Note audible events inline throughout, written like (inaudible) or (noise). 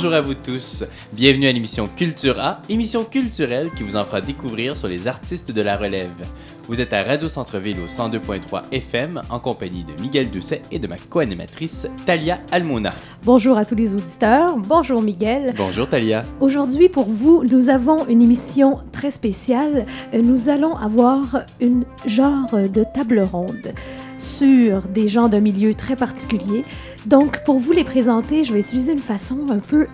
Bonjour à vous tous. Bienvenue à l'émission Culture A, émission culturelle qui vous en fera découvrir sur les artistes de la relève. Vous êtes à Radio Centre-Ville au 102.3 FM en compagnie de Miguel Doucet et de ma co-animatrice Talia Almona. Bonjour à tous les auditeurs. Bonjour Miguel. Bonjour Talia. Aujourd'hui pour vous, nous avons une émission très spéciale. Nous allons avoir une genre de table ronde sur des gens d'un milieu très particulier. Donc pour vous les présenter, je vais utiliser une façon un peu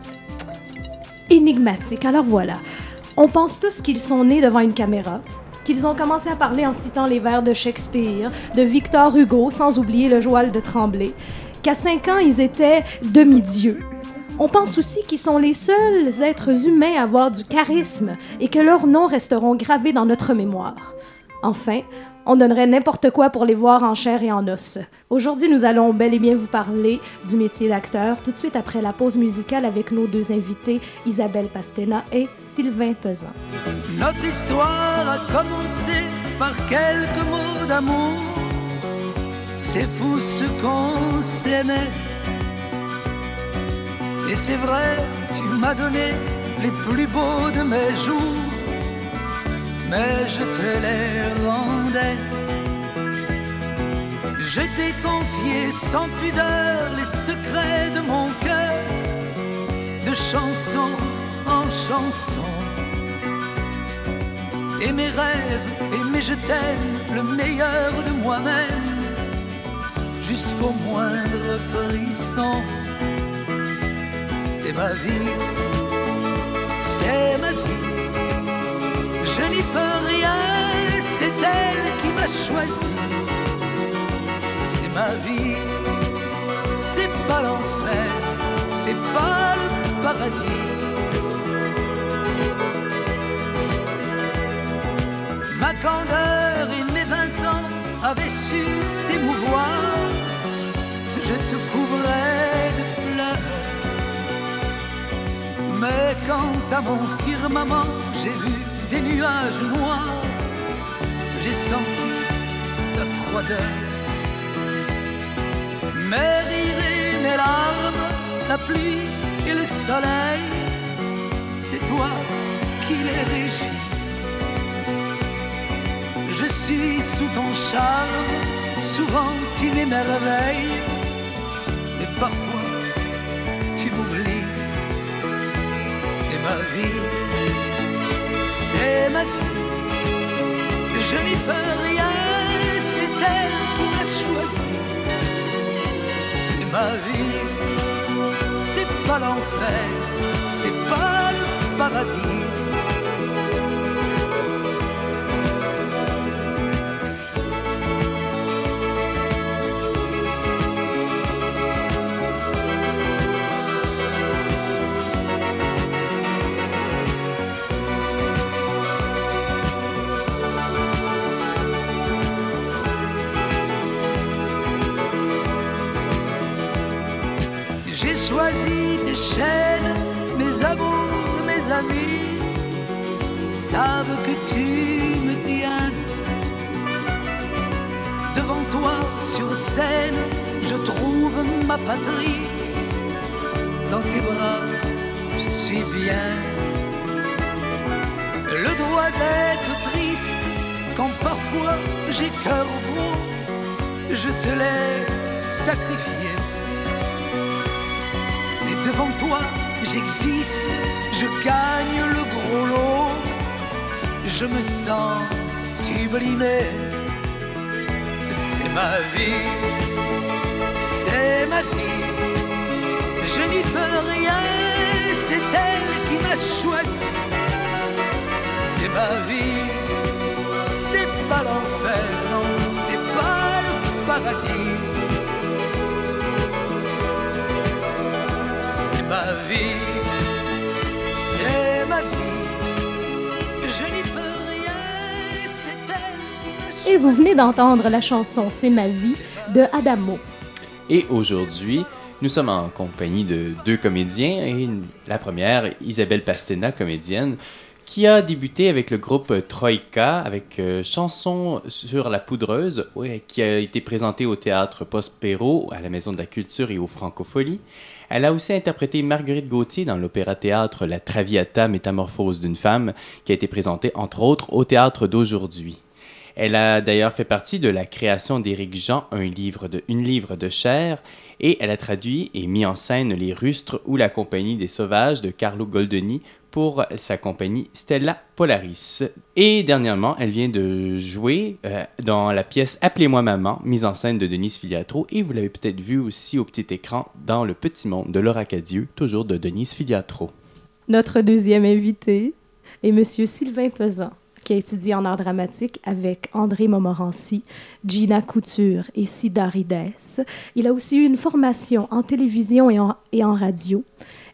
énigmatique. Alors voilà. On pense tous qu'ils sont nés devant une caméra, qu'ils ont commencé à parler en citant les vers de Shakespeare, de Victor Hugo, sans oublier le Joal de Tremblay, qu'à 5 ans, ils étaient demi-dieux. On pense aussi qu'ils sont les seuls êtres humains à avoir du charisme et que leurs noms resteront gravés dans notre mémoire. Enfin, on donnerait n'importe quoi pour les voir en chair et en os. Aujourd'hui, nous allons bel et bien vous parler du métier d'acteur, tout de suite après la pause musicale avec nos deux invités, Isabelle Pastena et Sylvain Pesan. Notre histoire a commencé par quelques mots d'amour. C'est fou ce qu'on s'aimait. Et c'est vrai, tu m'as donné les plus beaux de mes jours mais je te les rendais. Je t'ai confié sans pudeur les secrets de mon cœur, de chanson en chanson. Et mes rêves, et mes je t'aime, le meilleur de moi-même, jusqu'au moindre frisson. C'est ma vie, c'est ma vie n'y rien, c'est elle qui m'a choisi. C'est ma vie, c'est pas l'enfer, c'est pas le paradis. Ma candeur et mes vingt ans avaient su t'émouvoir, je te couvrais de fleurs. Mais quant à mon firmament, j'ai vu des nuages noirs, j'ai senti la froideur. Mes rires et mes larmes, la pluie et le soleil, c'est toi qui les régis. Je suis sous ton charme, souvent tu m'émerveilles, mais parfois tu m'oublies. C'est ma vie c'est ma vie. Je n'y peux rien, c'est elle qui m'a choisi. C'est ma vie, c'est pas l'enfer, c'est pas le paradis. Choisi tes chaînes, mes amours, mes amis savent que tu me tiens. Devant toi sur scène, je trouve ma patrie. Dans tes bras, je suis bien. Le droit d'être triste quand parfois j'ai cœur gros, je te l'ai sacrifié devant toi, j'existe, je gagne le gros lot, je me sens sublimé. C'est ma vie, c'est ma vie, je n'y peux rien, c'est elle qui m'a choisi. C'est ma vie, c'est pas l'enfer, non, c'est pas le paradis. Vie, c'est ma vie. Je n'y peux rien, c'est elle qui Et vous venez d'entendre la chanson C'est ma vie de Adamo. Et aujourd'hui, nous sommes en compagnie de deux comédiens et la première, Isabelle Pastena, comédienne, qui a débuté avec le groupe Troïka, avec euh, Chansons sur la poudreuse, ouais, qui a été présentée au théâtre Prospero, à la Maison de la Culture et au Francofolie. Elle a aussi interprété Marguerite Gauthier dans l'opéra-théâtre La Traviata, métamorphose d'une femme, qui a été présentée entre autres au théâtre d'aujourd'hui. Elle a d'ailleurs fait partie de la création d'Éric Jean, un livre de, une livre de chair, et elle a traduit et mis en scène Les Rustres ou La Compagnie des Sauvages de Carlo Goldoni pour sa compagnie Stella Polaris. Et dernièrement, elle vient de jouer euh, dans la pièce Appelez-moi maman, mise en scène de Denise Filiatro, et vous l'avez peut-être vu aussi au petit écran dans Le Petit Monde de Laura Cadieux, toujours de Denise Filiatro. Notre deuxième invité est Monsieur Sylvain Pesan qui a étudié en art dramatique avec André Montmorency, Gina Couture et Sida Rides. Il a aussi eu une formation en télévision et en, radio.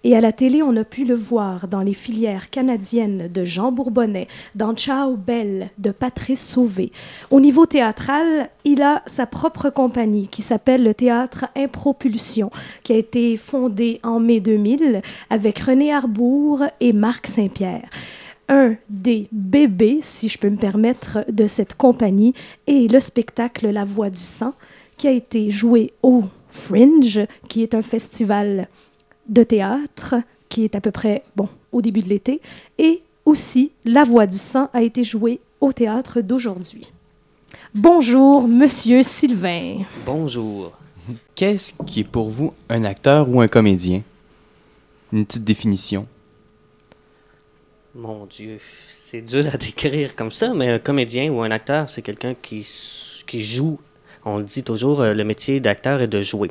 Et à la télé, on a pu le voir dans les filières canadiennes de Jean Bourbonnais, dans Ciao Belle de Patrice Sauvé. Au niveau théâtral, il a sa propre compagnie qui s'appelle le Théâtre Impropulsion, qui a été fondé en mai 2000 avec René Arbour et Marc Saint-Pierre un des bébés, si je peux me permettre, de cette compagnie est le spectacle La Voix du Sang, qui a été joué au Fringe, qui est un festival de théâtre qui est à peu près, bon, au début de l'été, et aussi La Voix du Sang a été joué au théâtre d'aujourd'hui. Bonjour, monsieur Sylvain. Bonjour. Qu'est-ce qui est pour vous un acteur ou un comédien? Une petite définition. Mon Dieu, c'est dur à décrire comme ça, mais un comédien ou un acteur, c'est quelqu'un qui, qui joue. On le dit toujours, euh, le métier d'acteur est de jouer.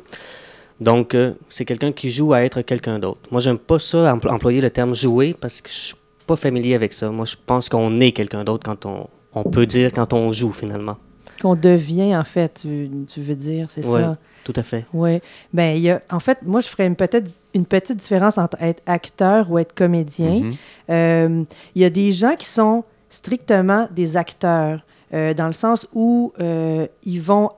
Donc, euh, c'est quelqu'un qui joue à être quelqu'un d'autre. Moi, j'aime pas ça, employer le terme jouer, parce que je suis pas familier avec ça. Moi, je pense qu'on est quelqu'un d'autre quand on, on peut dire quand on joue, finalement. Qu'on devient, en fait, tu, tu veux dire, c'est Ouais. ça? Tout à fait. Oui. Ben, y a, en fait, moi, je ferais une, peut-être une petite différence entre être acteur ou être comédien. Mhm. Euh, Il y a des gens qui sont strictement des acteurs, euh, dans le sens où euh, ils vont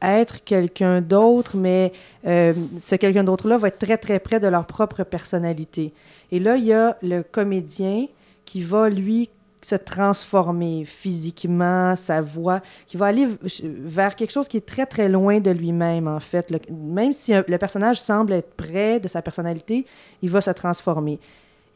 être quelqu'un d'autre, mais ce quelqu'un d'autre-là va être très, très près de leur propre personnalité. Et là, il y a le comédien qui va, lui, se transformer physiquement, sa voix, qui va aller vers quelque chose qui est très, très loin de lui-même, en fait. Même si un- le personnage semble être près de sa personnalité, il va se transformer.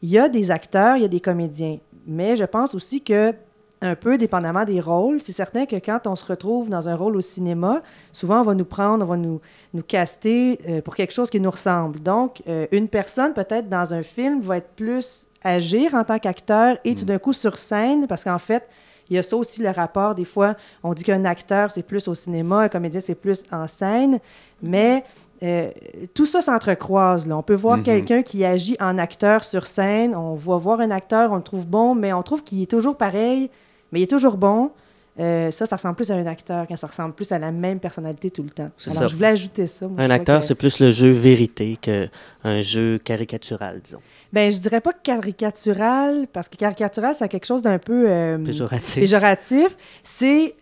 Il y a des acteurs, il y a des comédiens, mais je pense aussi que un peu dépendamment des rôles, c'est certain que quand on se retrouve dans un rôle au cinéma, souvent on va nous prendre, on va nous, nous caster euh, pour quelque chose qui nous ressemble. Donc, euh, une personne peut-être dans un film va être plus agir en tant qu'acteur et tout d'un coup sur scène, parce qu'en fait, il y a ça aussi le rapport. Des fois, on dit qu'un acteur, c'est plus au cinéma, un comédien, c'est plus en scène, mais euh, tout ça s'entrecroise. On peut voir Mhm. quelqu'un qui agit en acteur sur scène, on va voir un acteur, on le trouve bon, mais on trouve qu'il est toujours pareil, mais il est toujours bon. Euh, ça, ça ressemble plus à un acteur quand ça ressemble plus à la même personnalité tout le temps. Alors, ça. je voulais ajouter ça. moi, Un acteur, que- c'est plus le jeu vérité qu'un jeu caricatural, disons. Ben, je dirais pas caricatural, parce que caricatural, c'est quelque chose d'un peu euh, Péjoratif. péjoratif. C'est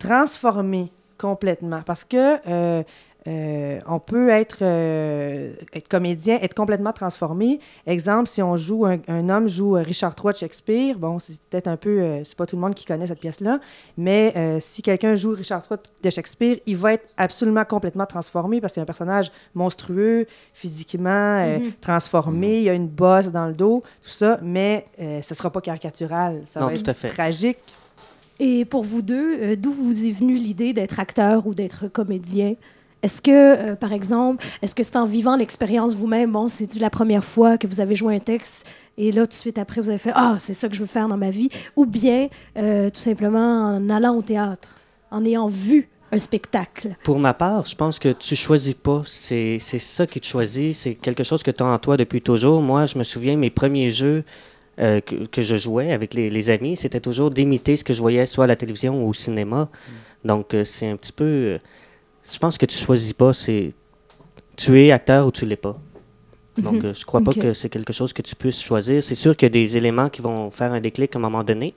transformer complètement. Parce que euh, euh, on peut être, euh, être comédien, être complètement transformé. Exemple, si on joue, un, un homme joue euh, Richard III de Shakespeare, bon, c'est peut-être un peu, euh, c'est pas tout le monde qui connaît cette pièce-là, mais euh, si quelqu'un joue Richard III de Shakespeare, il va être absolument complètement transformé parce que c'est un personnage monstrueux, physiquement euh, Mhm. transformé, il y a une bosse dans le dos, tout ça, mais euh, ce sera pas caricatural, ça Non, va tout être à fait. tragique. Et pour vous deux, euh, d'où vous est venue l'idée d'être acteur ou d'être comédien? Est-ce que, euh, par exemple, est-ce que c'est en vivant l'expérience vous-même, bon, c'est la première fois que vous avez joué un texte et là, tout de suite après, vous avez fait Ah, c'est ça que je veux faire dans ma vie, ou bien euh, tout simplement en allant au théâtre, en ayant vu un spectacle? Pour ma part, je pense que tu choisis pas. C'est c'est ça qui te choisit. C'est quelque chose que tu as en toi depuis toujours. Moi, je me souviens, mes premiers jeux euh, que, que je jouais avec les, les amis, c'était toujours d'imiter ce que je voyais soit à la télévision ou au cinéma. Donc, euh, c'est un petit peu. Je pense que tu choisis pas. C'est tu es acteur ou tu l'es pas. Donc, euh, je crois pas que c'est quelque chose que tu puisses choisir. C'est sûr qu'il y a des éléments qui vont faire un déclic à un moment donné,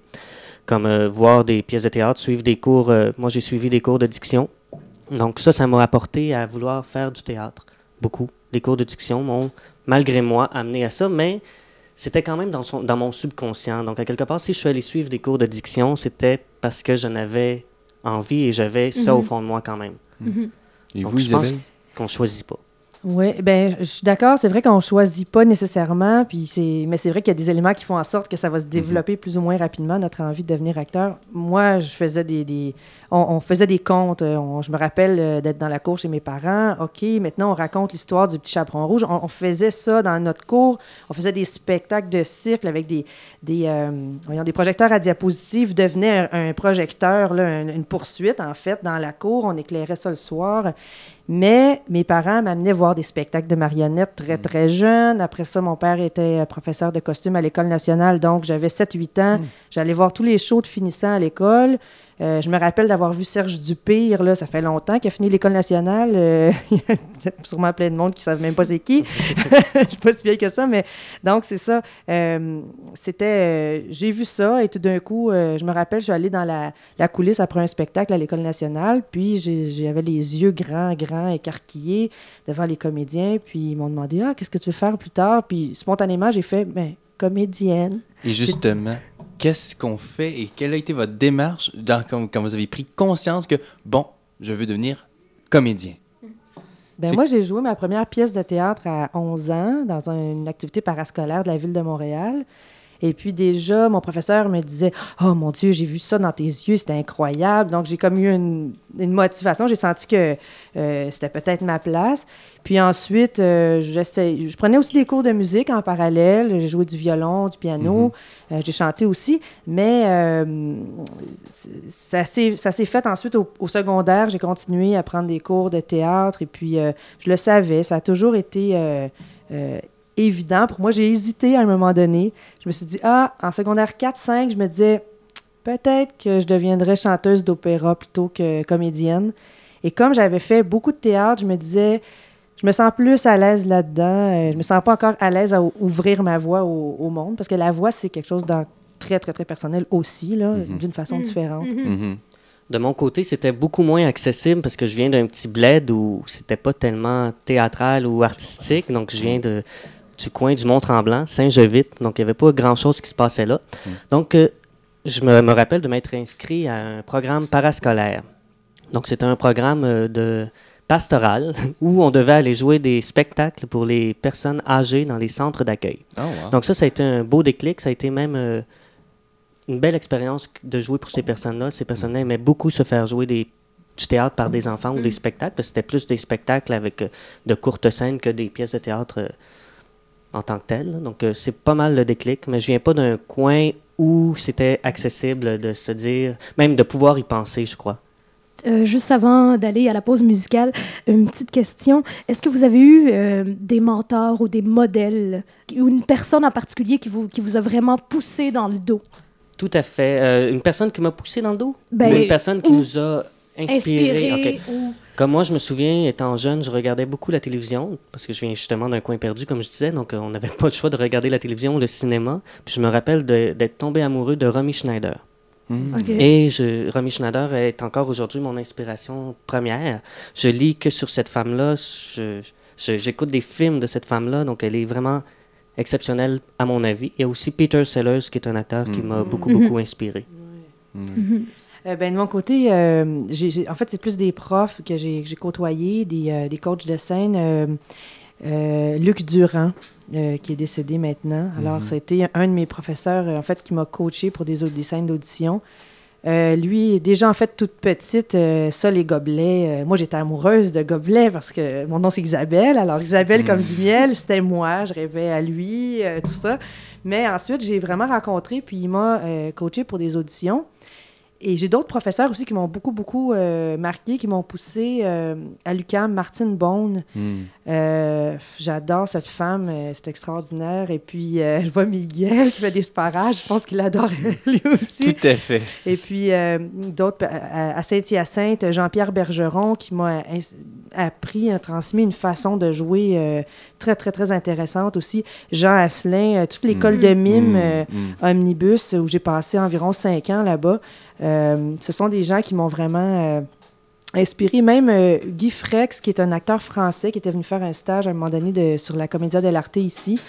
comme euh, voir des pièces de théâtre, suivre des cours. euh, moi, j'ai suivi des cours de diction. Donc ça, ça m'a apporté à vouloir faire du théâtre. Beaucoup. Les cours de diction m'ont, malgré moi, amené à ça, mais c'était quand même dans, son, dans mon subconscient. Donc, à quelque part, si je suis allé suivre des cours de diction, c'était parce que j'en avais envie et j'avais ça au Mhm. fond de moi quand même. Et Donc, vous, je pense Isabelle? Qu'on choisit pas. Oui, ben je suis d'accord. C'est vrai qu'on choisit pas nécessairement, puis c'est, mais c'est vrai qu'il y a des éléments qui font en sorte que ça va se développer plus ou moins rapidement notre envie de devenir acteur. Moi, je faisais des, des on, on faisait des contes. euh, on- je me rappelle euh, d'être dans la cour chez mes parents. Ok, maintenant on raconte l'histoire du petit chaperon rouge. On, on faisait ça dans notre cours. On faisait des spectacles de cirque avec des des euh, voyons, des projecteurs à diapositives. Devenait un, un projecteur, là, une poursuite en fait dans la cour. On éclairait ça le soir. Mais mes parents m'amenaient voir des spectacles de marionnettes très, très jeunes. Après ça, mon père était euh, professeur de costume à l'École nationale, donc j'avais 7-8 ans. J'allais voir tous les shows de finissants à l'école. Euh, je me rappelle d'avoir vu Serge Dupire, là, ça fait longtemps qu'il a fini l'École nationale. Euh, (laughs) il y a sûrement plein de monde qui ne savent même pas c'est qui. (laughs) Je suis pas si vieille que ça, mais donc c'est ça. Euh, c'était, j'ai vu ça et tout d'un coup, je me rappelle, je suis allée dans la, la coulisse après un spectacle à l'École nationale, puis j'avais les yeux grands, grands, écarquillés devant les comédiens, puis ils m'ont demandé Ah, qu'est-ce que tu veux faire plus tard Puis spontanément, j'ai fait Ben, comédienne. Et justement, qu'est-ce qu'on fait et quelle a été votre démarche dans, quand, quand vous avez pris conscience que, bon, je veux devenir comédien? Ben moi, j'ai joué ma première pièce de théâtre à 11 ans dans un- une activité parascolaire de la ville de Montréal. Et puis déjà, mon professeur me disait Oh mon Dieu, j'ai vu ça dans tes yeux, c'était incroyable. Donc j'ai comme eu une, une motivation. J'ai senti que euh, c'était peut-être ma place. Puis ensuite, euh, je prenais aussi des cours de musique en parallèle. J'ai joué du violon, du piano. Euh, j'ai chanté aussi. Mais euh, ça s'est ça s'est fait ensuite au, au secondaire. J'ai continué à prendre des cours de théâtre. Et puis, je le savais. Ça a toujours été euh, évident. Pour moi, j'ai hésité à un moment donné. Je me suis dit, ah, en secondaire 4-5, je me disais, peut-être que je deviendrais chanteuse d'opéra plutôt que comédienne. Et comme j'avais fait beaucoup de théâtre, je me disais, je me sens plus à l'aise là-dedans. Euh, je me sens pas encore à l'aise à ou- ouvrir ma voix au, au monde, parce que la voix, c'est quelque chose de très, très, très personnel aussi, là, Mhm. d'une façon Mhm. différente. Mhm. Mhm. De mon côté, c'était beaucoup moins accessible parce que je viens d'un petit bled où c'était pas tellement théâtral ou artistique. Donc, je viens de, du coin du Mont-Tremblant, Saint-Jevite. Donc, il n'y avait pas grand-chose qui se passait là. Donc, euh, je me, me rappelle de m'être inscrit à un programme parascolaire. Donc, c'était un programme euh, de pastoral (laughs) où on devait aller jouer des spectacles pour les personnes âgées dans les centres d'accueil. Oh, wow. Donc ça, ça a été un beau déclic. Ça a été même euh, une belle expérience de jouer pour ces personnes-là. Ces personnes-là aimaient beaucoup se faire jouer des, du théâtre par des enfants ou des spectacles. parce que C'était plus des spectacles avec euh, de courtes scènes que des pièces de théâtre euh, en tant que là. Donc euh, c'est pas mal le déclic. Mais je viens pas d'un coin où c'était accessible de se dire, même de pouvoir y penser, je crois. Euh, juste avant d'aller à la pause musicale, une petite question. Est-ce que vous avez eu euh, des mentors ou des modèles ou une personne en particulier qui vous, qui vous a vraiment poussé dans le dos? Tout à fait. Une personne qui m'a poussé dans le dos? Ben, Ou une personne qui ou nous a inspiré? Inspiré ou... Comme moi, je me souviens, étant jeune, je regardais beaucoup la télévision, parce que je viens justement d'un coin perdu, comme je disais, donc euh, on n'avait (laughs) pas le choix de regarder la télévision, le cinéma. Puis je me rappelle d'être tombé amoureux de Romy Schneider. Mhm. OK. Et je, Romy Schneider est encore aujourd'hui mon inspiration première. Je lis que sur cette femme-là, j'écoute des films de cette femme-là, donc elle est vraiment exceptionnelle à mon avis. Il y a aussi Peter Sellers, qui est un acteur qui m'a beaucoup, beaucoup inspiré. Euh, ben, de mon côté, euh, en fait, c'est plus des profs que j'ai côtoyés, des, euh, des coachs de scène. Luc Durand, qui est décédé maintenant. Alors, ça a été un de mes professeurs, en fait, qui m'a coaché pour des, des scènes d'audition. Euh, lui, déjà, en fait, toute petite, euh, ça, les gobelets. euh, moi, j'étais amoureuse de gobelets parce que mon nom, c'est Isabelle. Alors, Isabelle, comme du miel, c'était moi. Je rêvais à lui, tout ça. Mais ensuite, j'ai vraiment rencontré, puis il m'a coaché pour des auditions. Et j'ai d'autres professeurs aussi qui m'ont beaucoup, beaucoup euh, marqué, qui m'ont poussé euh, à l'UQAM, Martine Bone. Mhm. Euh, J'adore cette femme, c'est extraordinaire. Et puis, (laughs) je vois Miguel qui fait des sparages, je pense qu'il adore (laughs) lui aussi. Tout à fait. Et puis, d'autres, à, Saint-Hyacinthe, Jean-Pierre Bergeron qui m'a appris, a transmis une façon de jouer très, très, très intéressante aussi. Jean Asselin, toute l'école de mime. Mhm. Omnibus, où j'ai passé environ cinq ans là-bas. Euh, ce sont des gens qui m'ont vraiment euh, inspiré. Même euh, Guy Frex, qui est un acteur français, qui était venu faire un stage à un moment donné de, sur la Commedia dell'arte ici.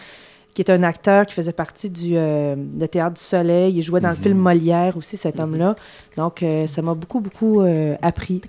qui est un acteur qui faisait partie du euh, Théâtre du Soleil. Il jouait dans le film Molière aussi, cet homme-là. Donc, euh, ça m'a beaucoup, beaucoup euh, appris.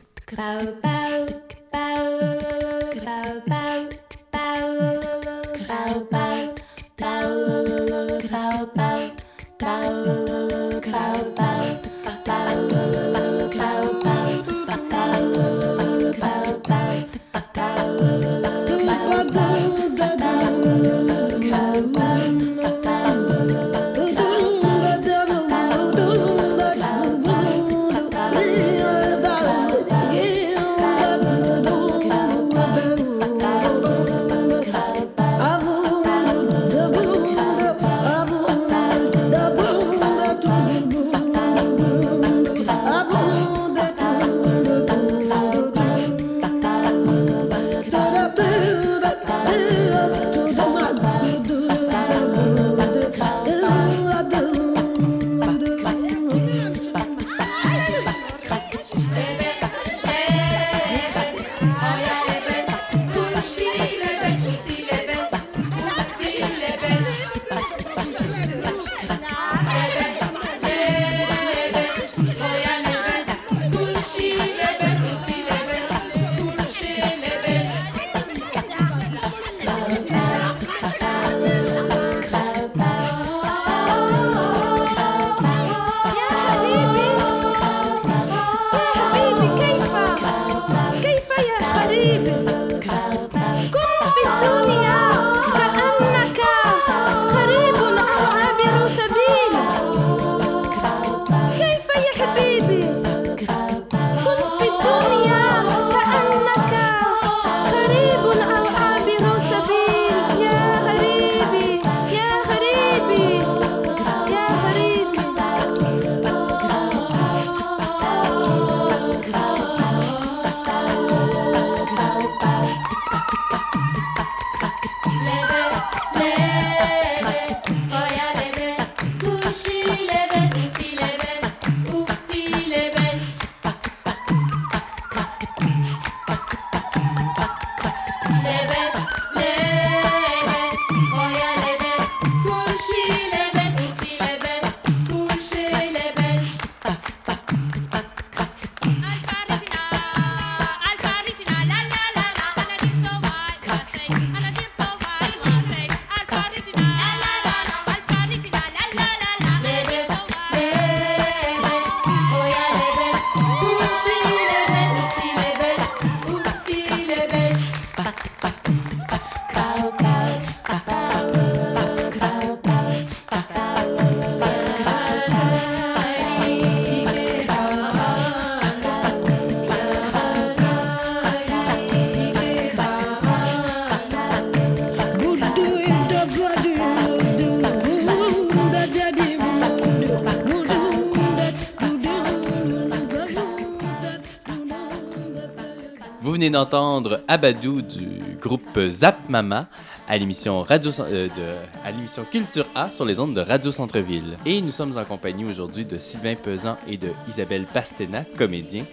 Venez d'entendre Abadou du groupe Zap Mama à l'émission Radio euh, de- à l'émission Culture A sur les ondes de Radio Centre-ville. Et nous sommes en compagnie aujourd'hui de Sylvain Pesan et de Isabelle Pastena, comédiens.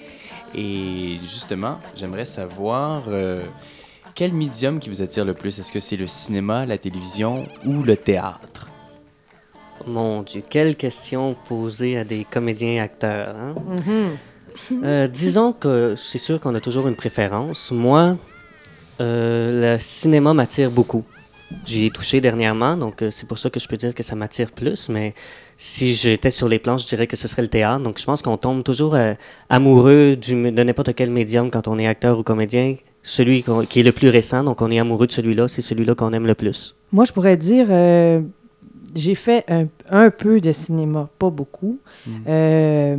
Et justement, j'aimerais savoir euh, quel médium qui vous attire le plus? Est-ce que c'est le cinéma, la télévision ou le théâtre? Mon Dieu, quelle question posée à des comédiens et acteurs. hein? Euh, disons que c'est sûr qu'on a toujours une préférence. Moi, euh, le cinéma m'attire beaucoup. J'y ai touché dernièrement, donc euh, c'est pour ça que je peux dire que ça m'attire plus. Mais si j'étais sur les planches, je dirais que ce serait le théâtre. Donc je pense qu'on tombe toujours euh, amoureux du- de n'importe quel médium quand on est acteur ou comédien. Celui qui est le plus récent, donc on est amoureux de celui-là, c'est celui-là qu'on aime le plus. Moi, je pourrais dire, euh, j'ai fait un, un peu de cinéma, pas beaucoup. Euh,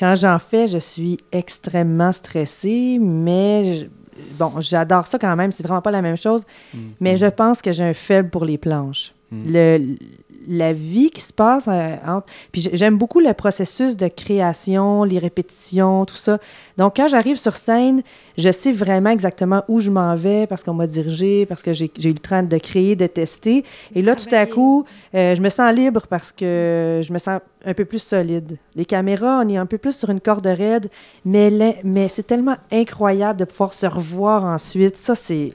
quand j'en fais, je suis extrêmement stressée, mais je- bon, j'adore ça quand même. C'est vraiment pas la même chose. Mais je pense que j'ai un faible pour les planches. Le, la vie qui se passe euh, entre. Puis j'ai- j'aime beaucoup le processus de création, les répétitions, tout ça. Donc, quand j'arrive sur scène, je sais vraiment exactement où je m'en vais parce qu'on m'a dirigé, parce que j'ai eu le temps de créer, de tester. Et là, tout à coup, euh, je me sens libre parce que je me sens un peu plus solide. Les caméras, on est un peu plus sur une corde raide, mais, mais c'est tellement incroyable de pouvoir se revoir ensuite. Ça, c'est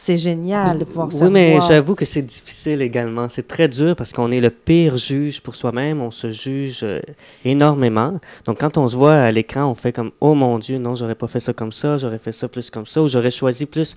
c'est génial de pouvoir Oui, mais savoir. j'avoue que c'est difficile également. C'est très dur parce qu'on est le pire juge pour soi-même. On se juge euh, énormément. Donc, quand on se voit à l'écran, on fait comme Oh mon Dieu, non, j'aurais pas fait ça comme ça, j'aurais fait ça plus comme ça, ou j'aurais choisi plus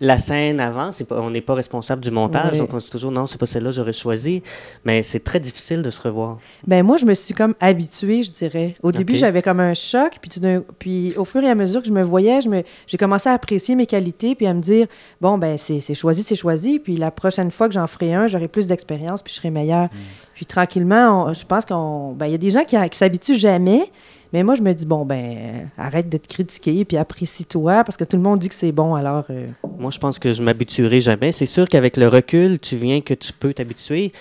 la scène avant. C'est Pas, on n'est pas responsable du montage. Ouais. Donc, on se dit toujours Non, c'est pas celle-là, j'aurais choisi. Mais c'est très difficile de se revoir. Ben moi, je me suis comme habituée, je dirais. Au début, j'avais comme un choc, puis, tout puis au fur et à mesure que je me voyais, je me, j'ai commencé à apprécier mes qualités, puis à me dire, bon, ben c'est, choisi, c'est choisi, puis la prochaine fois que j'en ferai un, j'aurai plus d'expérience, puis je serai meilleure. Puis tranquillement, on- je pense qu'on... Ben y a des gens qui, qui s'habituent jamais, mais moi, je me dis, bon, ben arrête de te critiquer, puis apprécie-toi, parce que tout le monde dit que c'est bon, alors... euh, Moi, je pense que je m'habituerai jamais. C'est sûr qu'avec le recul, tu viens que tu peux t'habituer.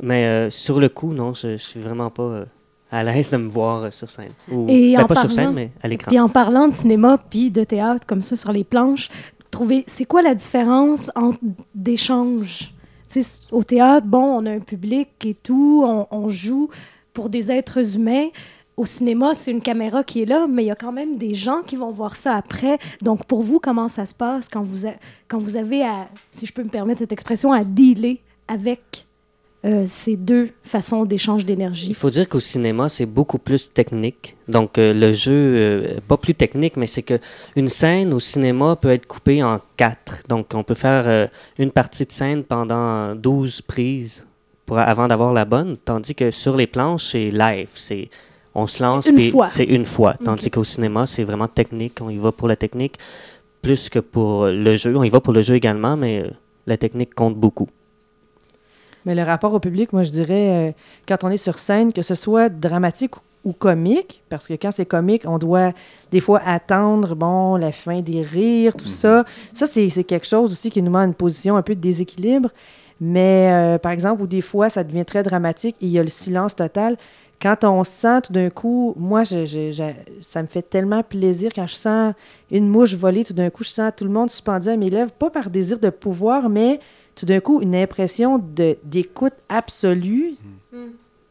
Mais euh, sur le coup, non, je, je suis vraiment pas euh, à l'aise de me voir sur scène. Ou, Et ben, en pas sur scène, mais à l'écran. Puis en parlant de cinéma puis de théâtre comme ça sur les planches, trouvez c'est quoi la différence entre d'échanges? Tu sais, Au théâtre, bon, on a un public et tout, on, on joue pour des êtres humains. Au cinéma, c'est une caméra qui est là, mais il y a quand même des gens qui vont voir ça après. Donc, pour vous, comment ça se passe quand vous, avez à, si je peux me permettre cette expression, à dealer avec euh, ces deux façons d'échange Il d'énergie? faut dire qu'au cinéma, c'est beaucoup plus technique. Donc, euh, le jeu, euh, pas plus technique, mais c'est que une scène au cinéma peut être coupée en quatre. Donc, on peut faire une partie de scène pendant 12 prises avant d'avoir la bonne, tandis que sur les planches, c'est live. C'est on se lance, une puis fois. c'est une fois. Tandis qu'au cinéma, c'est vraiment technique. On y va pour la technique plus que pour le jeu. On y va pour le jeu également, mais euh, la technique compte beaucoup. Mais le rapport au public, moi, je dirais, euh, quand on est sur scène, que ce soit dramatique ou- comique, parce que quand c'est comique, on doit des fois attendre, bon, la fin des rires, tout ça. Ça, c'est c'est quelque chose aussi qui nous met en une position un peu de déséquilibre. Mais, euh, par exemple, où des fois, ça devient très dramatique et il y a le silence total. Quand on sent tout d'un coup, moi, je- je- je- ça me fait tellement plaisir quand je sens une mouche voler, tout d'un coup, je sens tout le monde suspendu à mes lèvres, pas par désir de pouvoir, mais tout d'un coup, une impression d'écoute absolue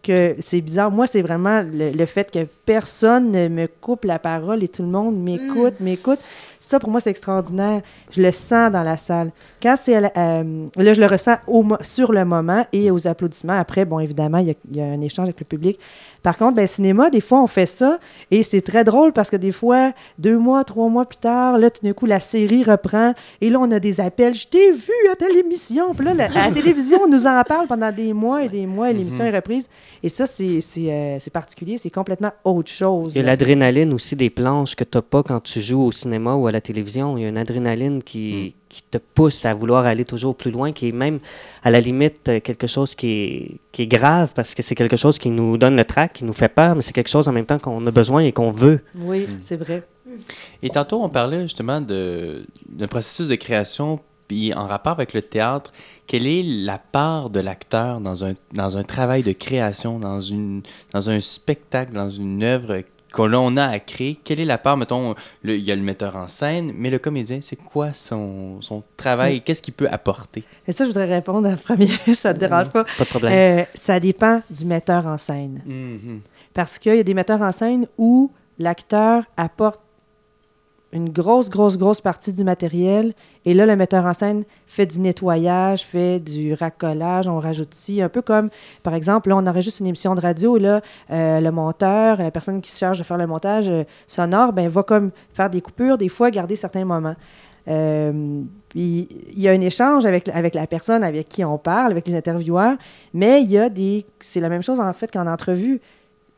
que c'est bizarre. Moi, c'est vraiment le, le fait que personne ne me coupe la parole et tout le monde m'écoute, m'écoute. Ça, pour moi, c'est extraordinaire. Je le sens dans la salle. Quand c'est... à la- euh, là, je le ressens au sur le moment et aux applaudissements. Après, bon, évidemment, il y a, il y a un échange avec le public. Par contre, ben, cinéma, des fois, on fait ça et c'est très drôle parce que des fois, deux mois, trois mois plus tard, là, tout d'un coup, la série reprend et là, on a des appels. Je t'ai vu à telle émission. Puis là, la, à la (laughs) télévision, on nous en parle pendant des mois et des mois et l'émission est reprise. Et ça, c'est euh, c'est particulier. C'est complètement autre chose. Il y a l'adrénaline aussi des planches que tu n'as pas quand tu joues au cinéma ou à la télévision. Il y a une adrénaline qui, qui te pousse à vouloir aller toujours plus loin, qui est même à la limite euh, quelque chose qui est, qui est grave parce que c'est quelque chose qui nous donne le trac, qui nous fait peur, mais c'est quelque chose en même temps qu'on a besoin et qu'on veut. Oui, c'est vrai. Et tantôt, on parlait justement de- d'un processus de création, puis en rapport avec le théâtre, quelle est la part de l'acteur dans un, dans un travail de création, dans, une, dans un spectacle, dans une œuvre que l'on a à créer? Quelle est la part, mettons, le- il y a le metteur en scène, mais le comédien, c'est quoi son, son travail? Qu'est-ce qu'il peut apporter? Et ça, je voudrais répondre à la première, (laughs) ça ne te dérange pas. Pas de problème. Euh, ça dépend du metteur en scène. Mhm. Parce qu'il y a des metteurs en scène où l'acteur apporte une grosse, grosse, grosse partie du matériel. Et là, le metteur en scène fait du nettoyage, fait du racolage, on rajoute ci. Un peu comme, par exemple, là, on enregistre une émission de radio. Là, euh, le monteur, la personne qui se charge de faire le montage euh, sonore, ben, va comme faire des coupures, des fois garder certains moments. Euh, puis il y a un échange avec, avec la personne avec qui on parle, avec les intervieweurs, mais il y a des. C'est la même chose en fait qu'en entrevue.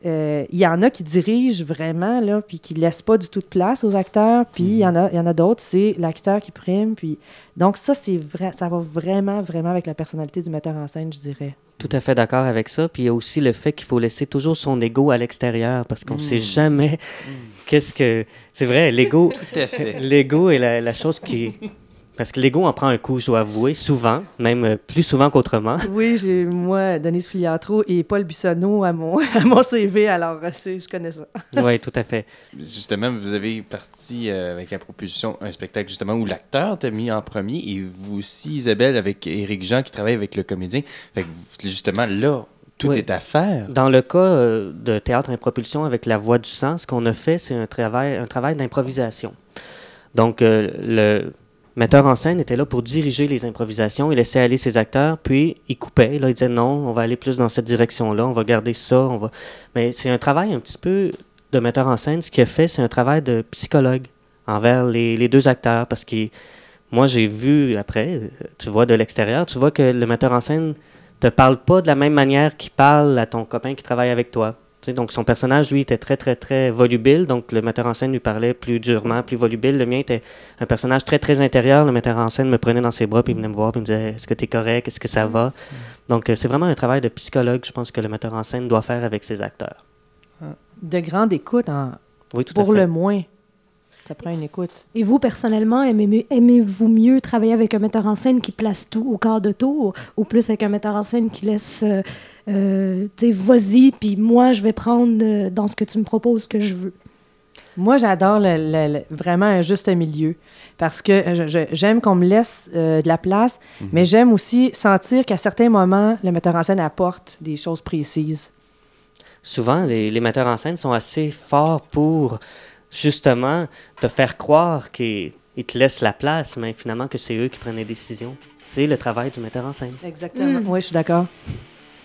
Euh, il y en a qui dirigent vraiment, là, puis qui ne laissent pas du tout de place aux acteurs, puis il y en a, il y en a d'autres, c'est l'acteur qui prime. Puis... Donc, ça, c'est vrai, ça va vraiment, vraiment avec la personnalité du metteur en scène, je dirais. Tout à fait d'accord avec ça. Puis il y a aussi le fait qu'il faut laisser toujours son ego à l'extérieur parce qu'on ne sait jamais qu'est-ce que. C'est vrai, l'ego. (laughs) Tout à fait. L'ego est la, la chose qui. Parce que l'ego en prend un coup, je dois avouer, souvent, même euh, plus souvent qu'autrement. (laughs) Oui, j'ai, moi, Denise Filiatro et Paul Buissonneau à mon, (laughs) à mon CV, alors euh, c'est- je connais ça. (laughs) Oui, tout à fait. Justement, vous avez parti euh, avec la proposition, un spectacle justement où l'acteur t'a mis en premier et vous aussi, Isabelle, avec Éric Jean qui travaille avec le comédien. Fait que vous- justement, là, tout Oui. est à faire. Dans le cas euh, de théâtre impropulsion avec la voix du sang, ce qu'on a fait, c'est un travail, un travail d'improvisation. Donc, euh, le, metteur en scène était là pour diriger les improvisations. Il laissait aller ses acteurs, puis il coupait. Là, il disait non, on va aller plus dans cette direction-là, on va garder ça. On va... Mais c'est un travail un petit peu de metteur en scène. Ce qu'il a fait, c'est un travail de psychologue envers les, deux acteurs. Parce que moi, j'ai vu après, tu vois de l'extérieur, tu vois que le metteur en scène te parle pas de la même manière qu'il parle à ton copain qui travaille avec toi. Donc son personnage, lui, était très, très, très volubile. Donc le metteur en scène lui parlait plus durement, plus volubile. Le mien était un personnage très, très intérieur. Le metteur en scène me prenait dans ses bras, puis il venait me voir, puis il me disait Est-ce que tu es correct? Est-ce que ça va? Donc euh, c'est vraiment un travail de psychologue, je pense, que le metteur en scène doit faire avec ses acteurs. De grande écoute, en- Oui, tout à pour fait. le moins. Ça prend une écoute. Et vous, personnellement, aimez- aimez-vous mieux travailler avec un metteur en scène qui place tout au quart de tour ou plus avec un metteur en scène qui laisse, euh, euh, tu sais, vas-y, puis moi, je vais prendre euh, dans ce que tu me proposes ce que je veux? Moi, j'adore le- le- le- vraiment un juste milieu parce que je- je- j'aime qu'on me laisse euh, de la place, mais j'aime aussi sentir qu'à certains moments, le metteur en scène apporte des choses précises. souvent, les, les metteurs en scène sont assez forts pour justement te faire croire qu'ils ils te laissent la place, mais finalement que c'est eux qui prennent les décisions. C'est le travail du metteur en scène. Exactement. Mm. Oui, je suis d'accord.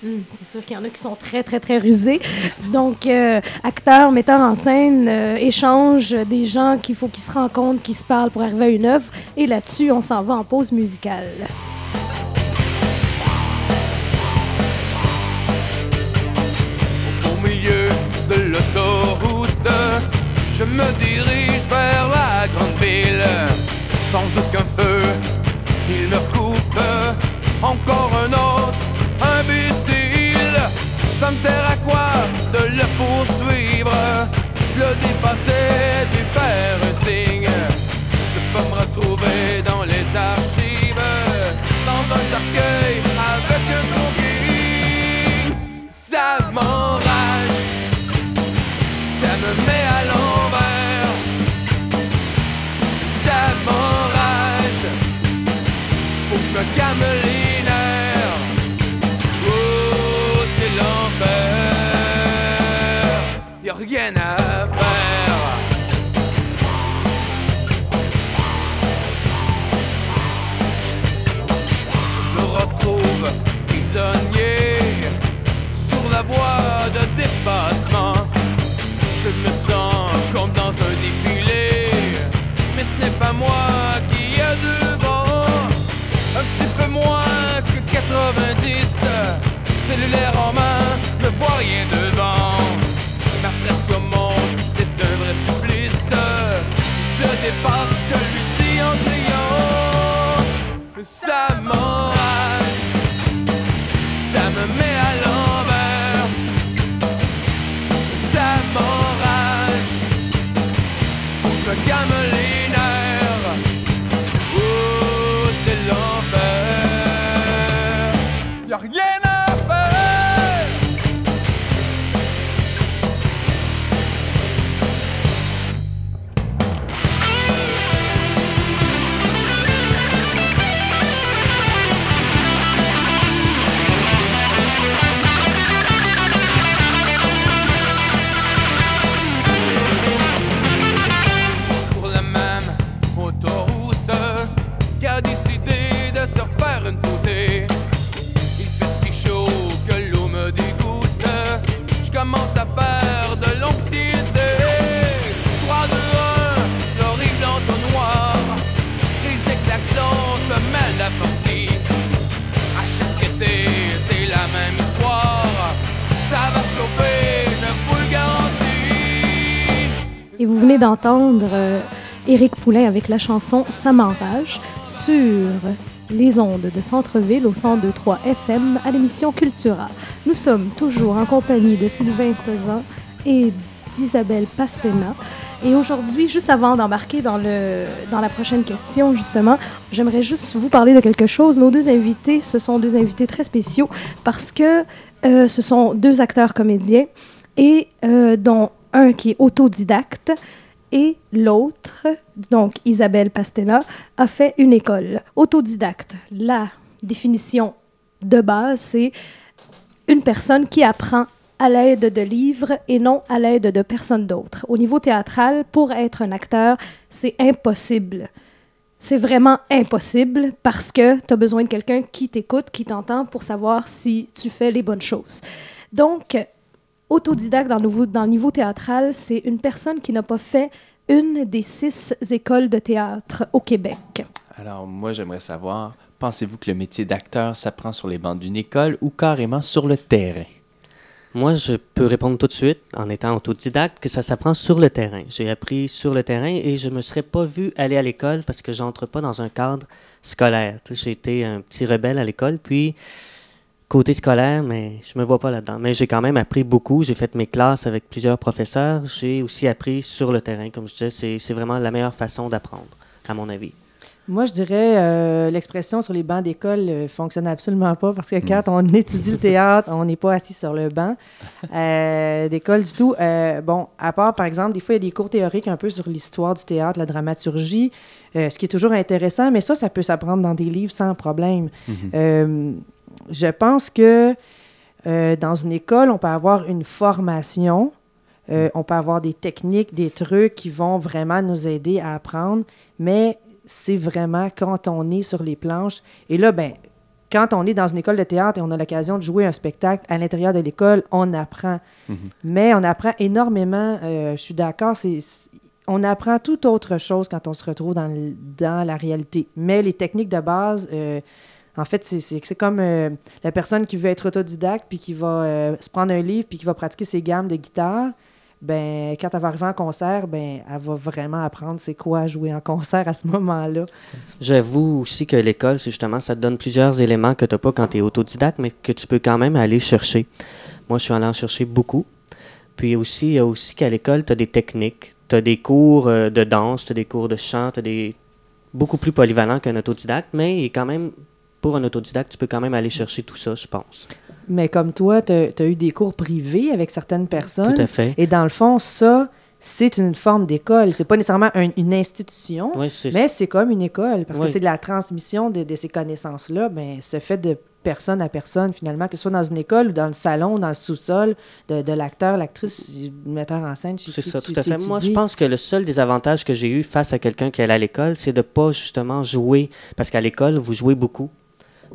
Hmm, c'est sûr qu'il y en a qui sont très, très, très rusés. Donc, euh, acteurs, metteurs en scène, euh, échange des gens qu'il faut qu'ils se rencontrent, qu'ils se parlent pour arriver à une œuvre. Et là-dessus, on s'en va en pause musicale. Au milieu de l'autoroute, je me dirige vers la grande ville. Sans aucun feu, il me coupe. Encore un autre, imbécile. Ça me sert à quoi de le poursuivre, le dépasser, lui faire un signe? Je peux me retrouver dans les archives, dans un cercueil avec un smoking. Ça m'enrage, ça me met à l'envers. Cellulaire en main, ne vois rien devant. Ma pression monte, c'est un vrai supplice. Je le dépasse, je lui dis en criant, ça m'enrage, venez d'entendre euh, Éric Poulain avec la chanson Ça m'enrage sur les ondes de Centre-Ville au 102.3 FM à l'émission Cultura. Nous sommes toujours en compagnie de Sylvain Pesan et d'Isabelle Pastena. Et aujourd'hui, juste avant d'embarquer dans, dans la prochaine question, justement, j'aimerais juste vous parler de quelque chose. Nos deux invités, ce sont deux invités très spéciaux parce que euh, ce sont deux acteurs comédiens et euh, dont un qui est autodidacte et l'autre, donc Isabelle Pastena, a fait une école. Autodidacte, la définition de base, c'est une personne qui apprend à l'aide de livres et non à l'aide de personne d'autre. Au niveau théâtral, pour être un acteur, c'est impossible c'est vraiment impossible parce que tu as besoin de quelqu'un qui t'écoute, qui t'entend pour savoir si tu fais les bonnes choses. Donc, autodidacte dans le niveau, dans le niveau théâtral, c'est une personne qui n'a pas fait une des six écoles de théâtre au Québec. Alors, moi, j'aimerais savoir, pensez-vous que le métier d'acteur s'apprend sur les bancs d'une école ou carrément sur le terrain? Moi, je peux répondre tout de suite, en étant autodidacte, que ça s'apprend sur le terrain. J'ai appris sur le terrain et je me serais pas vu aller à l'école parce que j'entre pas dans un cadre scolaire. J'ai été un petit rebelle à l'école, puis côté scolaire, mais je me vois pas là-dedans. Mais j'ai quand même appris beaucoup. J'ai fait mes classes avec plusieurs professeurs. J'ai aussi appris sur le terrain, comme je disais. C'est, c'est vraiment la meilleure façon d'apprendre, à mon avis. Moi, je dirais euh, l'expression sur les bancs d'école ne fonctionne absolument pas parce que quand on (laughs) étudie le théâtre, on n'est pas assis sur le banc euh, d'école du tout. Euh, bon, à part, par exemple, des fois, il y a des cours théoriques un peu sur l'histoire du théâtre, la dramaturgie, euh, ce qui est toujours intéressant, mais ça, ça peut s'apprendre dans des livres sans problème. Euh, je pense que euh, dans une école, on peut avoir une formation, euh, on peut avoir des techniques, des trucs qui vont vraiment nous aider à apprendre, mais c'est vraiment quand on est sur les planches. Et là, ben, quand on est dans une école de théâtre et on a l'occasion de jouer un spectacle à l'intérieur de l'école, on apprend. Mais on apprend énormément, euh, je suis d'accord, on apprend tout autre chose quand on se retrouve dans, la réalité. Mais les techniques de base, euh, en fait, c'est, comme euh, la personne qui veut être autodidacte puis qui va euh, se prendre un livre puis qui va pratiquer ses gammes de guitare. Ben, quand elle va arriver en concert, ben, elle va vraiment apprendre c'est quoi jouer en concert à ce moment-là. J'avoue aussi que l'école, c'est justement, ça te donne plusieurs éléments que tu n'as pas quand tu es autodidacte, mais que tu peux quand même aller chercher. Moi, je suis allé en chercher beaucoup. Puis aussi, il y a aussi qu'à l'école, tu as des techniques, tu as des cours euh, de danse, tu as des cours de chant, tu as des beaucoup plus polyvalents qu'un autodidacte, mais quand même, pour un autodidacte, tu peux quand même aller chercher tout ça, je pense. Mais comme toi, tu as eu des cours privés avec certaines personnes. Tout à fait. Et dans le fond, ça, c'est une forme d'école. C'est pas nécessairement un- une institution, Oui, mais c'est comme une école. Parce Oui. que c'est de la transmission de, de ces connaissances-là. Ben, se fait de personne à personne, finalement, que ce soit dans une école ou dans le salon, dans le sous-sol de, de l'acteur, l'actrice, le metteur en scène. C'est ça, tu tout à fait. Moi, je pense que le seul désavantage que j'ai eu face à quelqu'un qui allait à l'école, c'est de pas justement jouer. Parce qu'à l'école, vous jouez beaucoup.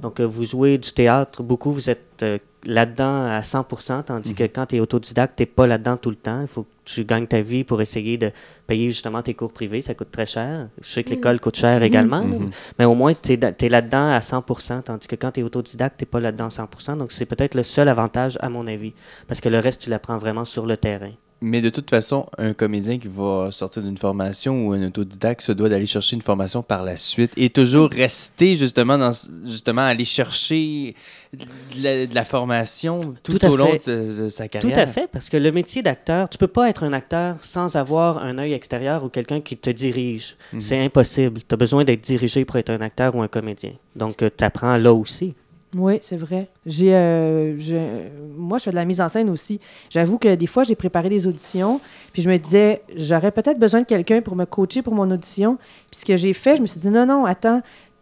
Donc, euh, vous jouez du théâtre beaucoup, vous êtes euh, là-dedans à 100% tandis que quand tu es autodidacte, tu pas là-dedans tout le temps. Il faut que tu gagnes ta vie pour essayer de payer justement tes cours privés. Ça coûte très cher. Je sais que l'école coûte cher également, mais au moins, tu es, là-dedans à 100% tandis que quand tu es autodidacte, tu pas là-dedans à 100 Donc, c'est peut-être le seul avantage, à mon avis. Parce que le reste, tu l'apprends vraiment sur le terrain. Mais de toute façon, un comédien qui va sortir d'une formation ou un autodidacte se doit d'aller chercher une formation par la suite et toujours rester justement dans justement aller chercher de la, de la formation tout, au long de, sa- sa Tout carrière. à fait, parce que le métier d'acteur, tu peux pas être un acteur sans avoir un œil extérieur ou quelqu'un qui te dirige. C'est impossible. Tu as besoin d'être dirigé pour être un acteur ou un comédien. Donc, tu apprends là aussi. Oui, c'est vrai. J'ai, euh, moi, je fais de la mise en scène aussi. J'avoue que des fois, j'ai préparé des auditions, puis je me disais, j'aurais peut-être besoin de quelqu'un pour me coacher pour mon audition. Puis ce que j'ai fait, je me suis dit, non, non, attends,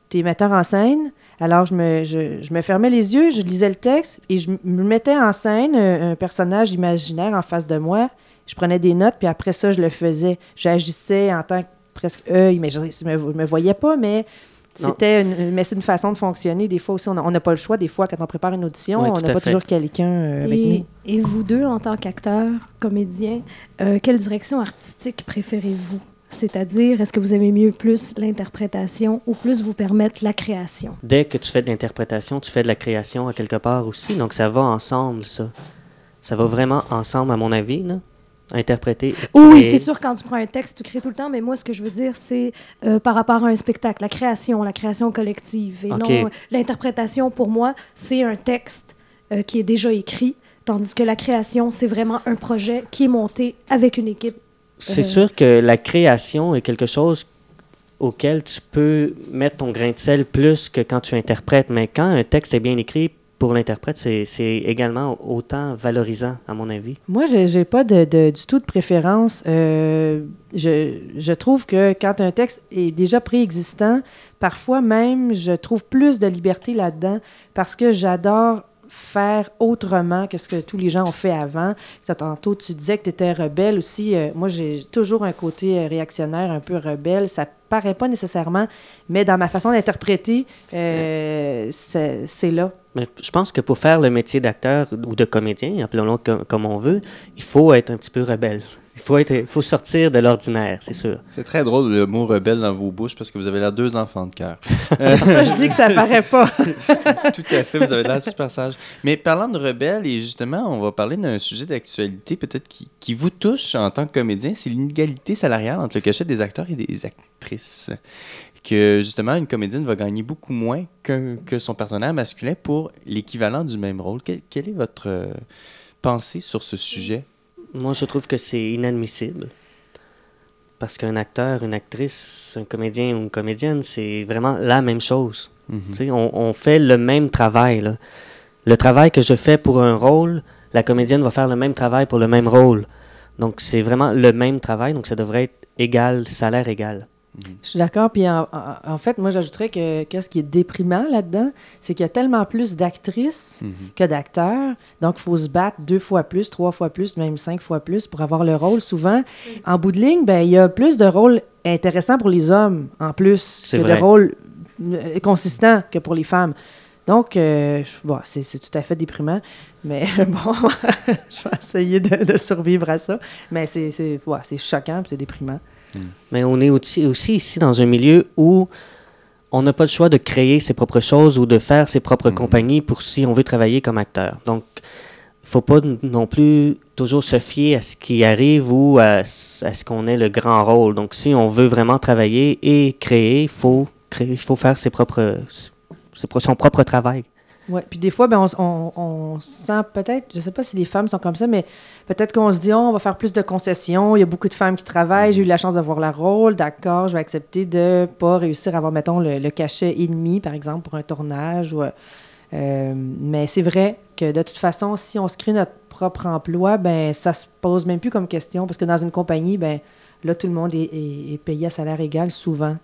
t'es metteur en scène. Alors, je me, je, me fermais les yeux, je lisais le texte, et je me mettais en scène un, un personnage imaginaire en face de moi. Je prenais des notes, puis après ça, je le faisais. J'agissais en tant que presque œil, mais je ne me, voyais pas, mais. C'était une, mais c'est une façon de fonctionner. Des fois aussi, on n'a pas le choix. Des fois, quand on prépare une audition, Oui, on n'a pas fait. toujours quelqu'un euh, avec Et, nous. et vous deux, en tant qu'acteurs, comédiens, euh, quelle direction artistique préférez-vous? C'est-à-dire, est-ce que vous aimez mieux plus l'interprétation ou plus vous permettre la création? Dès que tu fais de l'interprétation, tu fais de la création à quelque part aussi. Donc, ça va ensemble, ça. Ça va vraiment ensemble, à mon avis, là. Interpréter. Oui, c'est sûr, quand tu prends un texte, tu crées tout le temps, mais moi, ce que je veux dire, c'est euh, par rapport à un spectacle, la création, la création collective. Et Ok. non, l'interprétation, pour moi, c'est un texte euh, qui est déjà écrit, tandis que la création, c'est vraiment un projet qui est monté avec une équipe. C'est Euh, sûr que la création est quelque chose auquel tu peux mettre ton grain de sel plus que quand tu interprètes. Mais quand un texte est bien écrit, pour l'interprète, c'est également autant valorisant, à mon avis. Moi, je n'ai pas du tout de préférence. Euh, je trouve que quand un texte est déjà préexistant, parfois même, je trouve plus de liberté là-dedans parce que j'adore faire autrement que ce que tous les gens ont fait avant. Tantôt, tu disais que tu étais rebelle aussi. Euh, moi, j'ai toujours un côté euh, réactionnaire, un peu rebelle. Ça paraît pas nécessairement, mais dans ma façon d'interpréter, euh, c'est c'est là. Mais je pense que pour faire le métier d'acteur ou de comédien, appelons-le comme, comme on veut, il faut être un petit peu rebelle. Il faut, être, faut sortir de l'ordinaire, c'est sûr. C'est très drôle le mot rebelle dans vos bouches parce que vous avez l'air deux enfants de cœur. (laughs) C'est pour ça que je dis que ça paraît pas. (laughs) Tout à fait, vous avez l'air super sage. Mais parlant de rebelle, et justement, on va parler d'un sujet d'actualité peut-être qui, qui vous touche en tant que comédien, c'est l'inégalité salariale entre le cachet des acteurs et des actrices. Que justement, une comédienne va gagner beaucoup moins que, que son partenaire masculin pour l'équivalent du même rôle. Quelle, quelle est votre euh, pensée sur ce sujet? Moi, je trouve que c'est inadmissible. Parce qu'un acteur, une actrice, un comédien ou une comédienne, c'est vraiment la même chose. Tu sais, on, on fait le même travail. là. Le travail que je fais pour un rôle, la comédienne va faire le même travail pour le même rôle. Donc, c'est vraiment le même travail, donc ça devrait être égal, salaire égal. Je suis d'accord. Puis en, en- en fait, moi, j'ajouterais que qu'est-ce qui est déprimant là-dedans, c'est qu'il y a tellement plus d'actrices Mhm. que d'acteurs. Donc, il faut se battre deux fois plus, trois fois plus, même cinq fois plus pour avoir le rôle. Souvent, en bout de ligne, ben, il y a plus de rôles intéressants pour les hommes en plus que vrai. de rôles euh, consistants que pour les femmes. Donc, euh, bon, c'est tout à fait déprimant. Mais (laughs) bon, (laughs) je vais essayer de, de survivre à ça. Mais c'est ouais, c'est choquant puis c'est déprimant. Mais on est aussi, aussi ici dans un milieu où on n'a pas le choix de créer ses propres choses ou de faire ses propres Mhm. compagnies pour si on veut travailler comme acteur. Donc, il faut pas non plus toujours se fier à ce qui arrive ou à, ce qu'on ait le grand rôle. Donc, si on veut vraiment travailler et créer, il faut, créer, faut faire ses propres, ses son propre travail. Ouais, puis des fois, ben, on, s- on- on sent peut-être, je sais pas si les femmes sont comme ça, mais peut-être qu'on se dit, Oh, on va faire plus de concessions, il y a beaucoup de femmes qui travaillent, j'ai eu la chance d'avoir le rôle, d'accord, je vais accepter de pas réussir à avoir, mettons, le, le cachet et demi, par exemple, pour un tournage. Ou, euh, mais c'est vrai que de toute façon, si on se crée notre propre emploi, ben ça se pose même plus comme question, parce que dans une compagnie, ben là, tout le monde est, est- est payé à salaire égal souvent.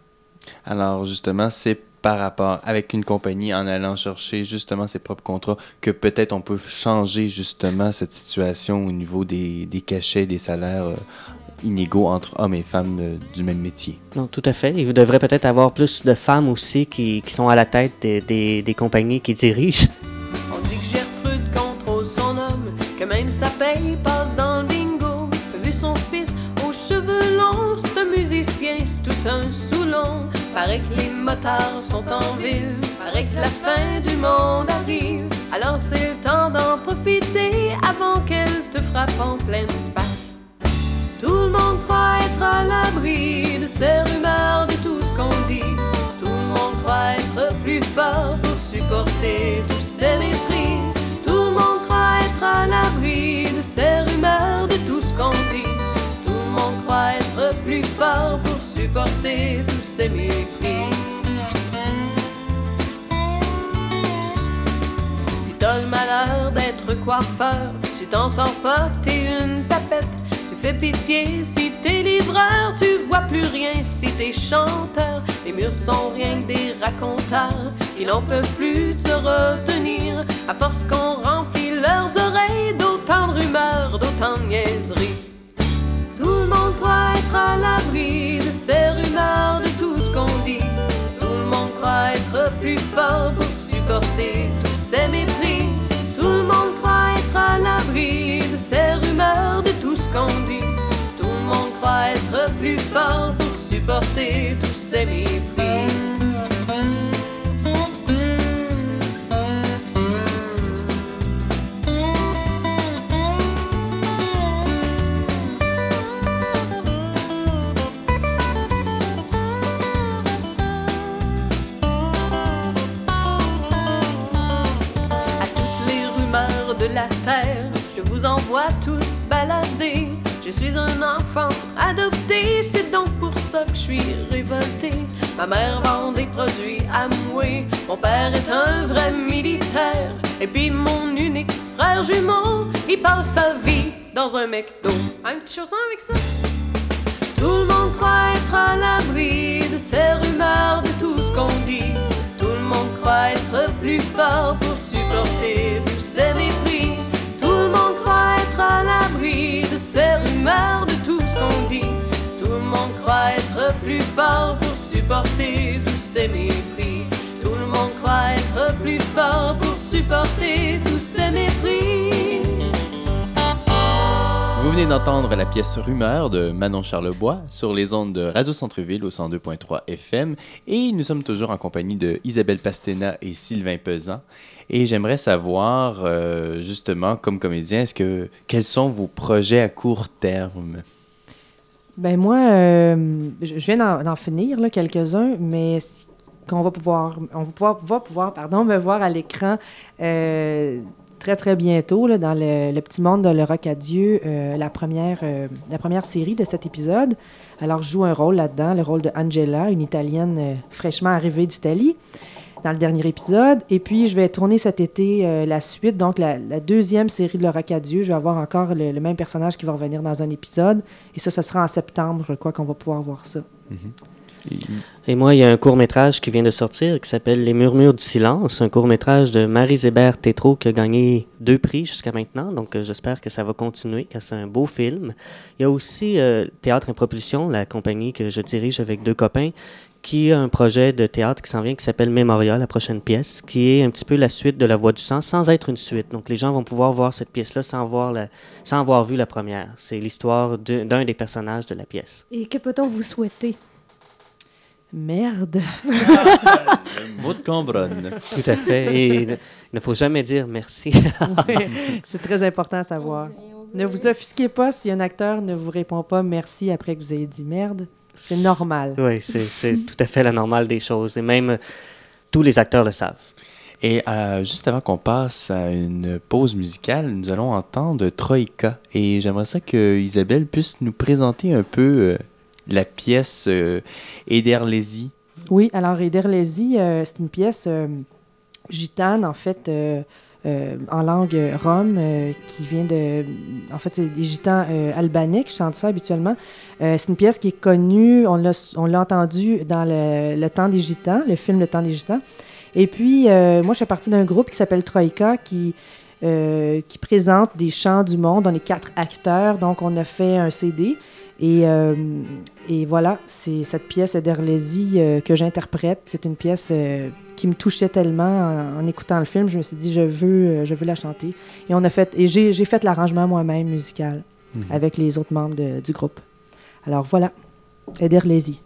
Alors justement, c'est par rapport avec une compagnie en allant chercher justement ses propres contrats que peut-être on peut changer justement cette situation au niveau des, des cachets, des salaires euh, inégaux entre hommes et femmes euh, du même métier. Non, tout à fait. Il devrait peut-être avoir plus de femmes aussi qui, qui sont à la tête des, des- des compagnies qui dirigent. On dit que Gertrude contrôle son homme, que même sa paye passe dans le bingo. Vu son fils aux cheveux longs, un musicien, c'est tout un Soulon. Paraît que les motards sont en ville, paraît que la fin du monde arrive. Alors c'est le temps d'en profiter avant qu'elle te frappe en pleine face. Tout le monde croit être à l'abri de ces rumeurs, de tout ce qu'on dit. Tout le monde croit être plus fort pour supporter tous ces mépris. Tout le monde croit être à l'abri de ces rumeurs, de tout ce qu'on dit. Tout le monde croit être plus fort pour supporter tous ces mépris. T'as le malheur d'être coiffeur, tu t'en sors pas, t'es une tapette. Tu fais pitié si t'es livreur, tu vois plus rien si t'es chanteur. Les murs sont rien que des raconteurs, ils n'en peuvent plus te retenir. À force qu'on remplit leurs oreilles d'autant de rumeurs, d'autant de niaiseries. Tout le monde croit être à l'abri de ces rumeurs, de tout ce qu'on dit. Tout le monde croit être plus fort pour supporter tous mépris. Tout le monde croit être à l'abri de ces rumeurs, de tout ce qu'on dit. Tout le monde croit être plus fort pour supporter tous ces mépris. Je vous envoie tous balader. Je suis un enfant adopté, c'est donc pour ça que je suis révolté. Ma mère vend des produits Amway, mon père est un vrai militaire. Et puis mon unique frère jumeau, il passe sa vie dans un McDo. Un petit chanson avec ça? Tout le monde croit être à l'abri de ces rumeurs, de tout ce qu'on dit. Tout le monde croit être plus fort pour supporter l'abri de ces rumeurs, de tout ce qu'on dit. Tout le monde croit être plus fort pour supporter tous ces mépris. Tout le monde croit être plus fort pour supporter tous ces mépris. D'entendre la pièce Rumeur de Manon Charlebois sur les ondes de Radio Centre-Ville au 102.3 FM et nous sommes toujours en compagnie de Isabelle Pastena et Sylvain Pesan. Et j'aimerais savoir, euh, justement, comme comédien, est-ce que quels sont vos projets à court terme? Ben moi, euh, je viens d'en finir là, quelques-uns, mais qu'on va pouvoir, on va pouvoir, va pouvoir pardon, me voir à l'écran euh, très très bientôt dans le, petit monde de Le Rock à Dieu, euh, la première euh, la première série de cet épisode. Alors je joue un rôle là-dedans, le rôle de Angela, une Italienne euh, fraîchement arrivée d'Italie dans le dernier épisode. Et puis, je vais tourner cet été la suite, donc la, deuxième série de Le Rock à Dieu. Je vais avoir encore le, le même personnage qui va revenir dans un épisode. Et ça, ce sera en septembre, je crois qu'on va pouvoir voir ça. Et moi, il y a un court-métrage qui vient de sortir qui s'appelle Les Murmures du silence, un court-métrage de Marie-Zébert Tétrault qui a gagné deux prix jusqu'à maintenant. Donc, euh, j'espère que ça va continuer, car c'est un beau film. Il y a aussi euh, Théâtre Impropulsion, la compagnie que je dirige avec deux copains, qui a un projet de théâtre qui s'en vient qui s'appelle Mémorial, la prochaine pièce, qui est un petit peu la suite de La Voix du sang, sans être une suite. Donc, les gens vont pouvoir voir cette pièce-là sans, voir la- sans avoir vu la première. C'est l'histoire d'un des personnages de la pièce. Et que peut-on vous souhaiter? Merde! (laughs) Mot de Cambronne. Tout à fait. Et il ne faut jamais dire merci. (laughs) C'est très important à savoir. Ne vous offusquez pas si un acteur ne vous répond pas merci après que vous ayez dit merde. C'est normal. Oui, c'est c'est tout à fait la normale des choses. Et même euh, tous les acteurs le savent. Et euh, juste avant qu'on passe à une pause musicale, nous allons entendre Troïka. Et j'aimerais ça que Isabelle puisse nous présenter un peu euh, la pièce euh, Ederlésie. Oui, alors Ederlésie, euh, c'est une pièce euh, gitane, en fait, euh, en langue rome, qui vient de... En fait, c'est des gitans albanais qui chantent ça habituellement. C'est une pièce qui est connue, on l'a entendue dans le, Temps des Gitans, le film Le Temps des Gitans. Et puis, moi, je fais partie d'un groupe qui s'appelle Troïka, qui, qui présente des chants du monde. On est quatre acteurs, donc on a fait un CD. Et, euh, et voilà, c'est cette pièce d'Erlésie euh, que j'interprète. C'est une pièce euh, qui me touchait tellement en, en écoutant le film. Je me suis dit, je veux, euh, je veux la chanter. Et on a fait, et j'ai fait l'arrangement moi-même musical avec les autres membres de- du groupe. Alors voilà. Amaroti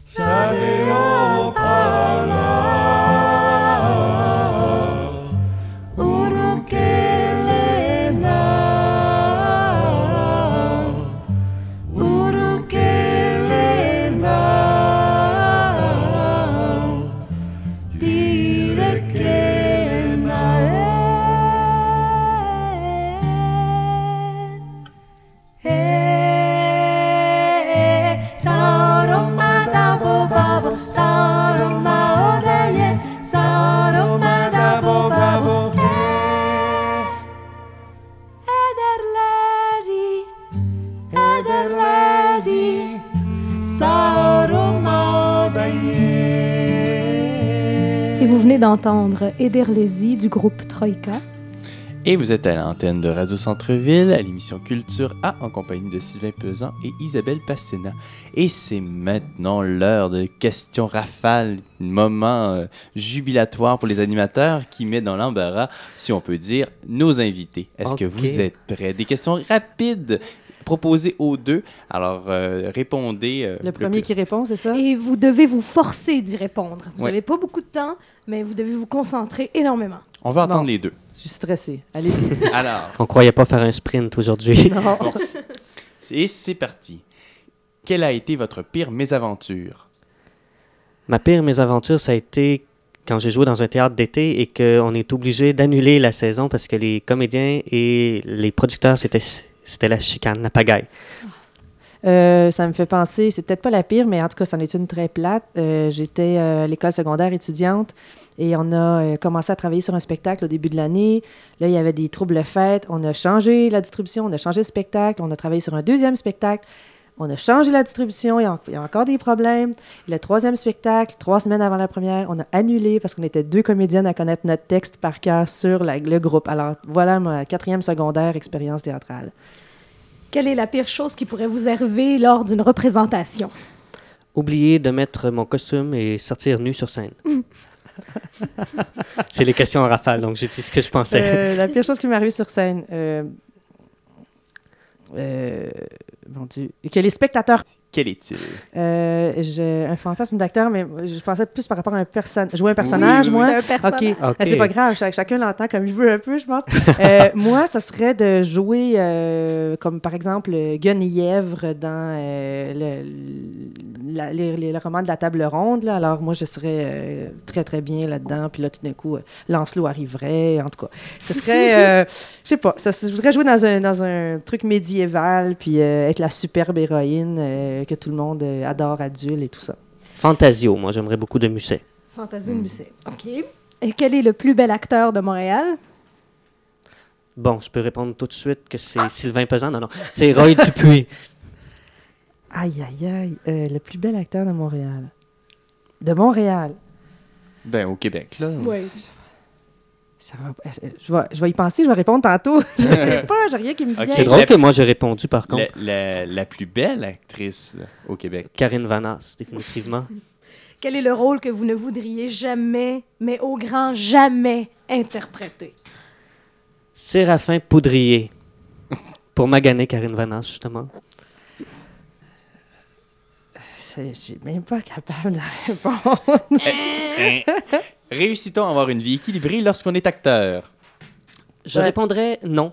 So d'entendre Ederlezi du groupe Troïka. Et vous êtes à l'antenne de Radio Centre-Ville, à l'émission Culture A, en compagnie de Sylvain Pesan et Isabelle Pastena. Et c'est maintenant l'heure de questions rafales, moment euh, jubilatoire pour les animateurs qui met dans l'embarras, si on peut dire, nos invités. Est-ce que vous êtes prêts? Des questions rapides proposées aux deux. Alors, euh, répondez. euh, Le premier qui répond, c'est ça? Et vous devez vous forcer d'y répondre. Vous Ouais. n'avez pas beaucoup de temps, mais vous devez vous concentrer énormément. On va entendre Bon. les deux. Je suis stressée. Allez-y. (laughs) Alors, On croyait pas faire un sprint aujourd'hui. (laughs) non. et c'est parti. Quelle a été votre pire mésaventure? Ma pire mésaventure, ça a été quand j'ai joué dans un théâtre d'été et qu'on est obligé d'annuler la saison parce que les comédiens et les producteurs, c'était c'était la chicane, la pagaille. Euh, ça me fait penser, c'est peut-être pas la pire, mais en tout cas, c'en est une très plate. Euh, J'étais euh, à l'école secondaire étudiante et on a commencé à travailler sur un spectacle au début de l'année. Là, il y avait des troubles fêtes. On a changé la distribution, on a changé le spectacle, on a travaillé sur un deuxième spectacle. On a changé la distribution, il y a, en- il y a encore des problèmes. Le troisième spectacle, trois semaines avant la première, on a annulé parce qu'on était deux comédiennes à connaître notre texte par cœur sur la- le groupe. Alors, voilà ma quatrième secondaire expérience théâtrale. Quelle est la pire chose qui pourrait vous arriver lors d'une représentation? Oublier de mettre mon costume et sortir nu sur scène. (laughs) C'est les questions en rafale, donc j'ai dit ce que je pensais. Euh, la pire chose qui m'est arrivée sur scène. Euh, euh. Que les spectateurs. Quel est-il? Euh, j'ai un fantasme d'acteur, mais je pensais plus par rapport à un personnage. Jouer un personnage, oui, moi. C'est un personnage. OK. Ok. Euh, C'est pas grave, ch- chacun l'entend comme il veut un peu, je pense. (laughs) Euh, moi, ça serait de jouer euh, comme par exemple euh, Guenièvre dans euh, le, la- les, les- le roman de la table ronde. Là. Alors moi, je serais euh, très très bien là-dedans. Puis là, tout d'un coup, euh, Lancelot arriverait. En tout cas, ce serait, euh, (laughs) je sais pas, ça, je voudrais jouer dans un, dans un truc médiéval, puis euh, être la superbe héroïne euh, que tout le monde euh, adore, adulte et tout ça. Fantasio, moi j'aimerais beaucoup de Musset. Fantasio Musset. OK. Et quel est le plus bel acteur de Montréal? Bon, je peux répondre tout de suite que c'est Sylvain Pesant. Non, non, c'est Roy (laughs) Dupuis. Aïe, aïe, aïe. Euh, le plus bel acteur de Montréal. De Montréal. Ben, au Québec, là. Oui. Je vais, je vais y penser, je vais répondre tantôt. (laughs) je sais (laughs) pas, j'ai rien qui me vient. C'est drôle que moi j'ai répondu par contre. La, la- la plus belle actrice au Québec. Karine Vanas, définitivement. (laughs) Quel est le rôle que vous ne voudriez jamais, mais au grand jamais, interpréter? Séraphin Poudrier. Pour maganer Karine Vanas, justement. Je suis même pas capable de répondre. Réussit-on à avoir une vie équilibrée lorsqu'on est acteur? Je Ouais. répondrais non.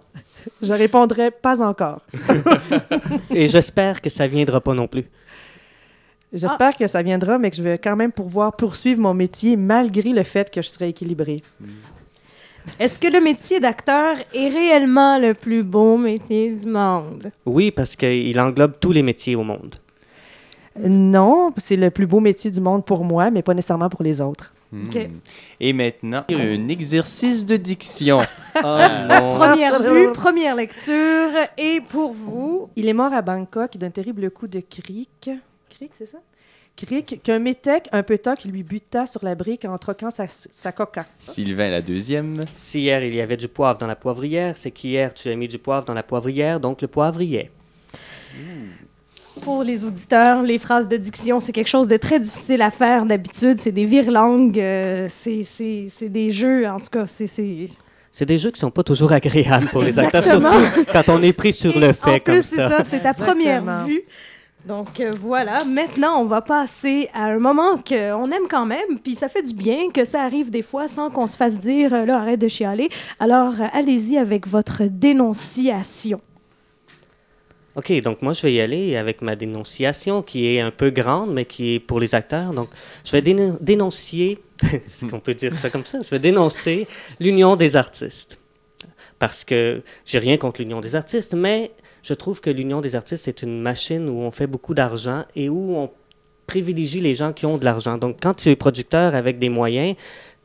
je répondrai pas encore. (laughs) Et j'espère que ça viendra pas non plus. J'espère que ça viendra, mais que je vais quand même pouvoir poursuivre mon métier malgré le fait que je serai équilibrée. Est-ce que le métier d'acteur est réellement le plus beau métier du monde? Oui, parce qu'il englobe tous les métiers au monde. Non, c'est le plus beau métier du monde pour moi, mais pas nécessairement pour les autres. Hmm. Et maintenant, un exercice de diction. (laughs) Oh non. Première vue, première lecture. Et pour vous, Il est mort à Bangkok d'un terrible coup de cric. Cric, c'est ça? Cric, qu'un métèque un peu qui lui buta sur la brique en troquant sa, sa coca. Sylvain, la deuxième. Si hier il y avait du poivre dans la poivrière, c'est qu'hier tu as mis du poivre dans la poivrière, donc le poivrier. Pour les auditeurs, les phrases de diction, c'est quelque chose de très difficile à faire d'habitude. C'est des virelangues, euh, c'est- c'est c'est des jeux, en tout cas, c'est... c'est- C'est des jeux qui sont pas toujours agréables pour les acteurs, surtout quand on est pris sur le fait En comme plus, c'est ça. c'est ta Exactement. première vue. Donc euh, voilà, maintenant on va passer à un moment qu'on aime quand même, puis ça fait du bien que ça arrive des fois sans qu'on se fasse dire euh, là arrête de chialer. Alors euh, allez-y avec votre dénonciation. OK, donc moi je vais y aller avec ma dénonciation qui est un peu grande, mais qui est pour les acteurs. Donc je vais déno- dénoncier, (laughs) est-ce qu'on peut dire ça comme ça? Je vais dénoncer l'Union des artistes. Parce que j'ai rien contre l'Union des artistes, mais je trouve que l'Union des artistes est une machine où on fait beaucoup d'argent et où on privilégie les gens qui ont de l'argent. Donc quand tu es producteur avec des moyens,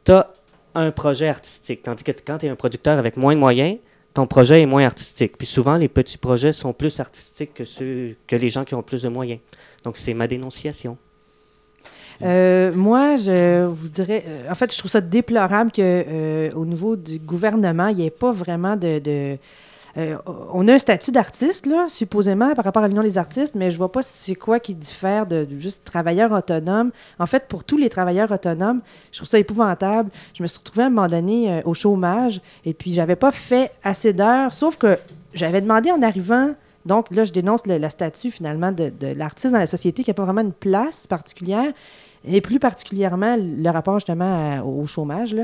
tu as un projet artistique. Tandis que quand tu es un producteur avec moins de moyens, ton projet est moins artistique. Puis souvent, les petits projets sont plus artistiques que, ceux, que les gens qui ont plus de moyens. Donc, c'est ma dénonciation. Euh, moi, je voudrais. euh, en fait, je trouve ça déplorable que euh, au niveau du gouvernement, il n'y ait pas vraiment de. de- euh, on a un statut d'artiste, là, supposément, par rapport à l'Union des artistes, mais je vois pas c'est quoi qui diffère de, juste travailleur autonome. En fait, pour tous les travailleurs autonomes, je trouve ça épouvantable. Je me suis retrouvée à un moment donné euh, au chômage et puis j'avais pas fait assez d'heures, sauf que j'avais demandé en arrivant. Donc là, je dénonce le, le statut finalement de, de l'artiste dans la société qui n'a pas vraiment une place particulière et plus particulièrement le rapport justement au chômage.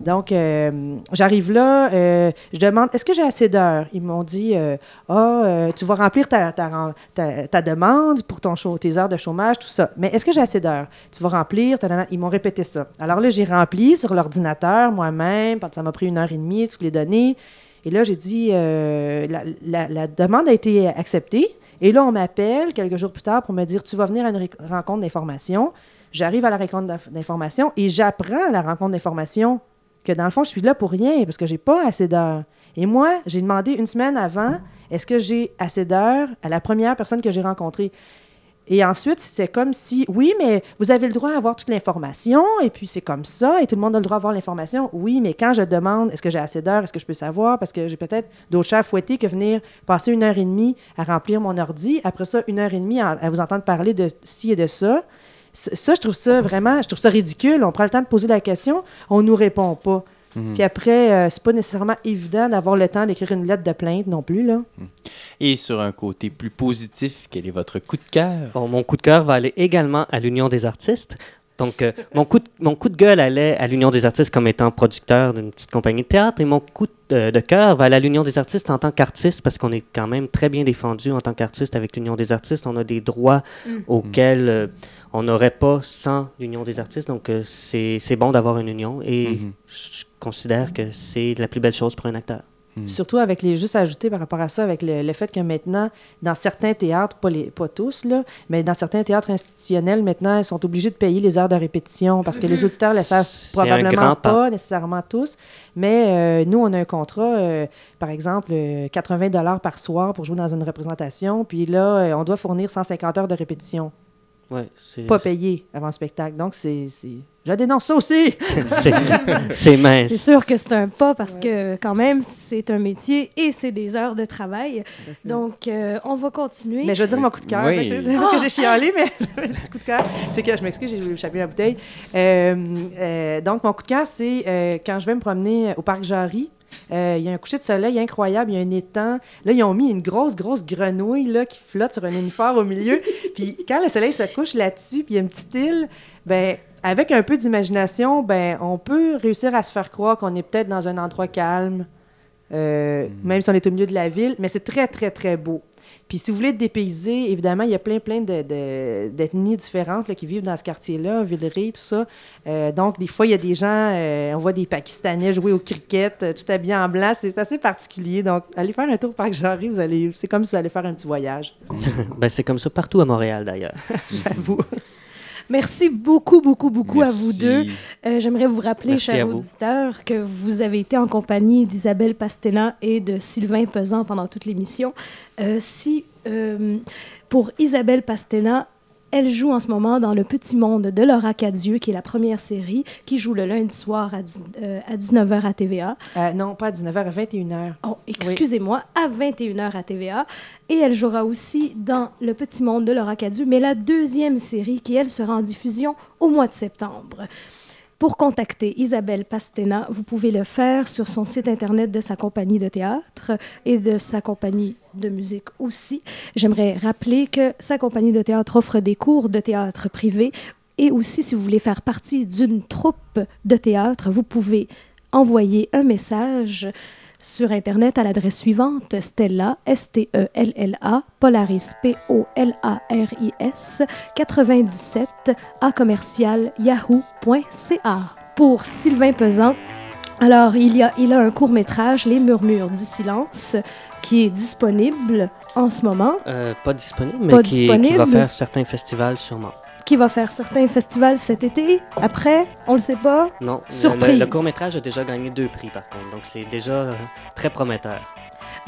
Donc, euh, j'arrive là, euh, je demande est-ce que j'ai assez d'heures? Ils m'ont dit euh, ah, euh, tu vas remplir ta, demande pour tes heures de chômage, tout ça. Mais est-ce que j'ai assez d'heures? Tu vas remplir, ils m'ont répété ça. Alors là, j'ai rempli sur l'ordinateur moi-même, ça m'a pris une heure et demie, toutes les données. Et là, j'ai dit la, la- demande a été acceptée. Et là, on m'appelle quelques jours plus tard pour me dire tu vas venir à une rencontre d'information. J'arrive à la rencontre d'inf- d'information et j'apprends à la rencontre d'information que dans le fond, je suis là pour rien parce que j'ai pas assez d'heures. Et moi, j'ai demandé une semaine avant est-ce que j'ai assez d'heures à la première personne que j'ai rencontrée? Et ensuite, c'était comme si, oui, mais vous avez le droit à avoir toute l'information, et puis c'est comme ça, et tout le monde a le droit d'avoir l'information. Oui, mais quand je demande, est-ce que j'ai assez d'heures, est-ce que je peux savoir, parce que j'ai peut-être d'autres chats à fouetter que venir passer une heure et demie à remplir mon ordi, après ça, une heure et demie à, à vous entendre parler de ci et de ça. Ça, je trouve ça vraiment, je trouve ça ridicule. On prend le temps de poser la question, on nous répond pas. Puis après, euh, c'est pas nécessairement évident d'avoir le temps d'écrire une lettre de plainte non plus, là. Et sur un côté plus positif, quel est votre coup de cœur? Bon, mon coup de cœur va aller également à l'Union des artistes. Donc, euh, mon, coup de, mon coup de gueule allait à l'Union des artistes comme étant producteur d'une petite compagnie de théâtre et mon coup de, de cœur va à l'Union des artistes en tant qu'artiste parce qu'on est quand même très bien défendu en tant qu'artiste avec l'Union des artistes. On a des droits auxquels euh, on n'aurait pas sans l'Union des artistes. Donc, euh, c'est c'est bon d'avoir une union et Mhm. je considère que c'est la plus belle chose pour un acteur. Surtout avec les, juste à ajouter par rapport à ça, avec le, le fait que maintenant, dans certains théâtres, pas, les, pas tous, là, mais dans certains théâtres institutionnels, maintenant, ils sont obligés de payer les heures de répétition parce que les auditeurs le savent probablement pas. nécessairement tous. Mais euh, nous, on a un contrat, euh, par exemple, euh, 80 dollars par soir pour jouer dans une représentation. Puis là, euh, on doit fournir 150 heures de répétition, Ouais, c'est pas payées avant le spectacle. Donc, c'est... c'est- Je dénonce ça aussi! (laughs) (laughs) c'est- c'est mince. C'est sûr que c'est un pas parce que quand même, c'est un métier et c'est des heures de travail. Donc, euh, on va continuer. Mais je veux dire mon coup de cœur. Oui. C'est parce que j'ai chialé, mais (laughs) un petit coup de cœur. C'est que je m'excuse, j'ai échappé la bouteille. Euh, euh, donc, mon coup de cœur, c'est euh, quand je vais me promener au parc Jarry. Euh, Il y a un coucher de soleil incroyable, il y a un étang. Là, ils ont mis une grosse, grosse grenouille là, qui flotte sur un uniforme au milieu. (laughs) puis quand le soleil se couche là-dessus, puis il y a une petite île, ben avec un peu d'imagination, ben on peut réussir à se faire croire qu'on est peut-être dans un endroit calme, euh, même si on est au milieu de la ville, mais c'est très, très, très beau. Puis si vous voulez être dépaysé, évidemment, il y a plein, plein de- de- d'ethnies différentes là, qui vivent dans ce quartier-là, Villeray, tout ça. Euh, donc, des fois, il y a des gens, euh, on voit des Pakistanais jouer au cricket, euh, tout habillé en blanc. C'est assez particulier. Donc, allez faire un tour au Parc Jarry, vous allez, c'est comme si vous allez faire un petit voyage, (laughs) Ben, c'est comme ça partout à Montréal, d'ailleurs. (laughs) j'avoue. Merci beaucoup, beaucoup, beaucoup à vous deux. Euh, J'aimerais vous rappeler, Merci chers auditeurs, que vous avez été en compagnie d'Isabelle Pastena et de Sylvain Pesant pendant toute l'émission. Euh, si, euh, pour Isabelle Pastena, elle joue en ce moment dans Le Petit Monde de Laura Cadieux, qui est la première série, qui joue le lundi soir à, euh, à 19h à TVA. Euh, non, pas à 19h, à 21h. Oh, excusez-moi, à 21h à TVA. Et elle jouera aussi dans Le Petit Monde de Laura Cadieux, mais la deuxième série qui, elle, sera en diffusion au mois de septembre. Pour contacter Isabelle Pastena, vous pouvez le faire sur son site internet de sa compagnie de théâtre et de sa compagnie de musique aussi. J'aimerais rappeler que sa compagnie de théâtre offre des cours de théâtre privé et aussi si vous voulez faire partie d'une troupe de théâtre, vous pouvez envoyer un message sur Internet à l'adresse suivante Stella, S-T-E-L-L-A, Polaris, P-O-L-A-R-I-S, 97 à commercial yahoo.ca. Pour Sylvain Pesant, alors il, y a, il a un court-métrage, Les Murmures du silence, qui est disponible en ce moment, Euh, pas disponible, mais Pas qui, qui va disponible. faire certains festivals sûrement. Qui va faire certains festivals cet été. Après, on le sait pas. Non, le- Surprise. le, court-métrage a déjà gagné deux prix par contre, donc c'est déjà euh, très prometteur.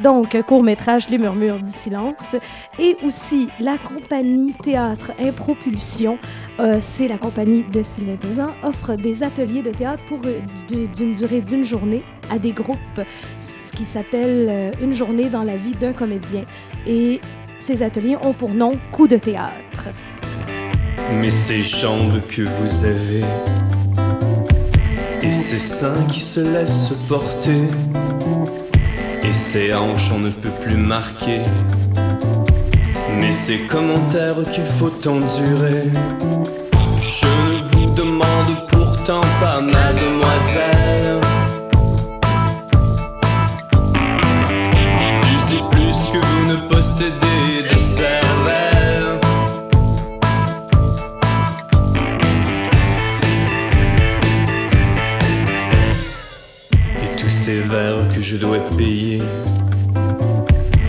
donc court-métrage Les Murmures du Silence, et aussi la compagnie Théâtre Impropulsion, euh, c'est la compagnie de Sylvain Pesan, offre des ateliers de théâtre pour euh, du- d'une durée d'une journée à des groupes, ce qui s'appelle euh, Une journée dans la vie d'un comédien. Et ces ateliers ont pour nom Coup de théâtre. Mais ces jambes que vous avez et ces seins qui se laissent porter et ces hanches on ne peut plus marquer. Mais ces commentaires qu'il faut endurer. Je ne vous demande pourtant pas, mademoiselle. Je dois payer.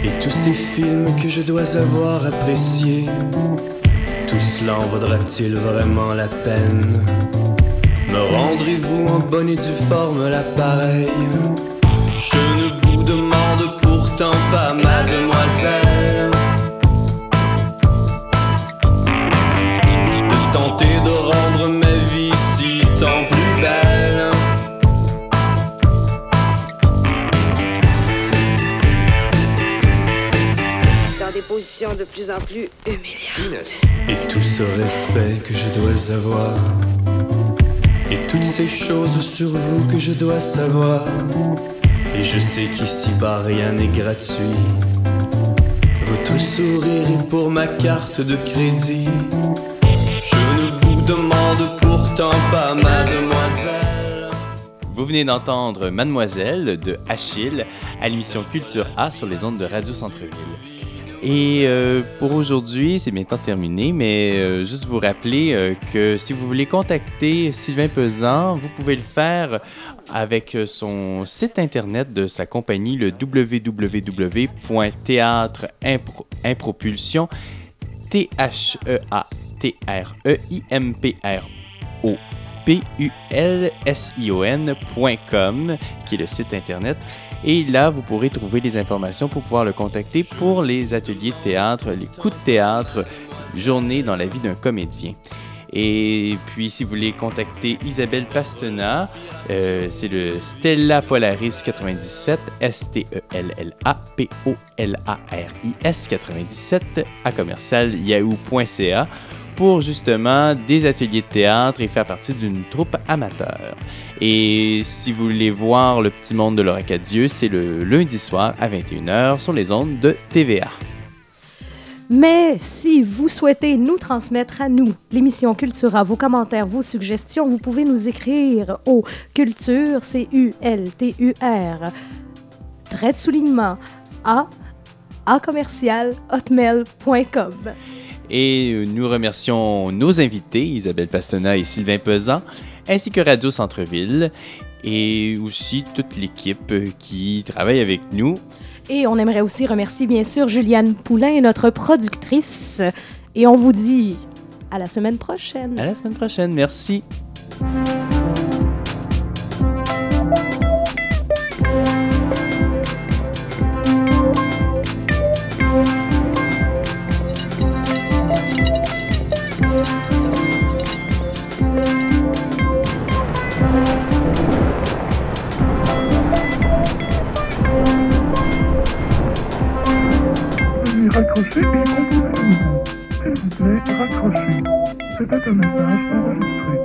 Et tous ces films que je dois avoir appréciés. Tout cela en vaudra-t-il vraiment la peine? Me rendrez-vous en bonne et due forme l'appareil? Je ne vous demande pourtant pas, mademoiselle. Plus en plus humiliantes. Et tout ce respect que je dois avoir. Et toutes ces choses sur vous que je dois savoir. Et je sais qu'ici-bas rien n'est gratuit. Votre sourire est pour ma carte de crédit. Je ne vous demande pourtant pas, mademoiselle. Vous venez d'entendre Mademoiselle de Achille à l'émission Culture A sur les ondes de Radio Centre-Ville. Et euh, pour aujourd'hui, c'est bientôt terminé, mais euh, juste vous rappeler euh, que si vous voulez contacter Sylvain Pesan, vous pouvez le faire avec son site internet de sa compagnie, le www.théâtreimpropulsion, T-H-E-A-T-R-E-I-M-P-R-O. P-U-L-S-I-O-N.com, qui est le site internet. Et là, vous pourrez trouver les informations pour pouvoir le contacter pour les ateliers de théâtre, les coups de théâtre, journée dans la vie d'un comédien. Et puis, si vous voulez contacter Isabelle Pastena, euh, c'est le Stella Polaris 97, S-T-E-L-L-A-P-O-L-A-R-I-S 97 à commercial yahoo.ca pour justement des ateliers de théâtre et faire partie d'une troupe amateur. Et si vous voulez voir le petit monde de l'Oracadieu, c'est le lundi soir à 21h sur les ondes de TVA. Mais si vous souhaitez nous transmettre à nous l'émission Cultura, vos commentaires, vos suggestions, vous pouvez nous écrire au culture, C-U-L-T-U-R, trait de soulignement, A, A commercial, hotmail.com. Et euh, nous remercions nos invités, Isabelle Pastena et Sylvain Pesan, ainsi que Radio Centre-Ville, et aussi toute l'équipe euh, qui travaille avec nous. Et on aimerait aussi remercier bien sûr Juliane Poulain, notre productrice. Et on vous dit à la semaine prochaine. À la semaine prochaine. Merci. S'il vous plaît, raccrochez. C'était un message enregistré.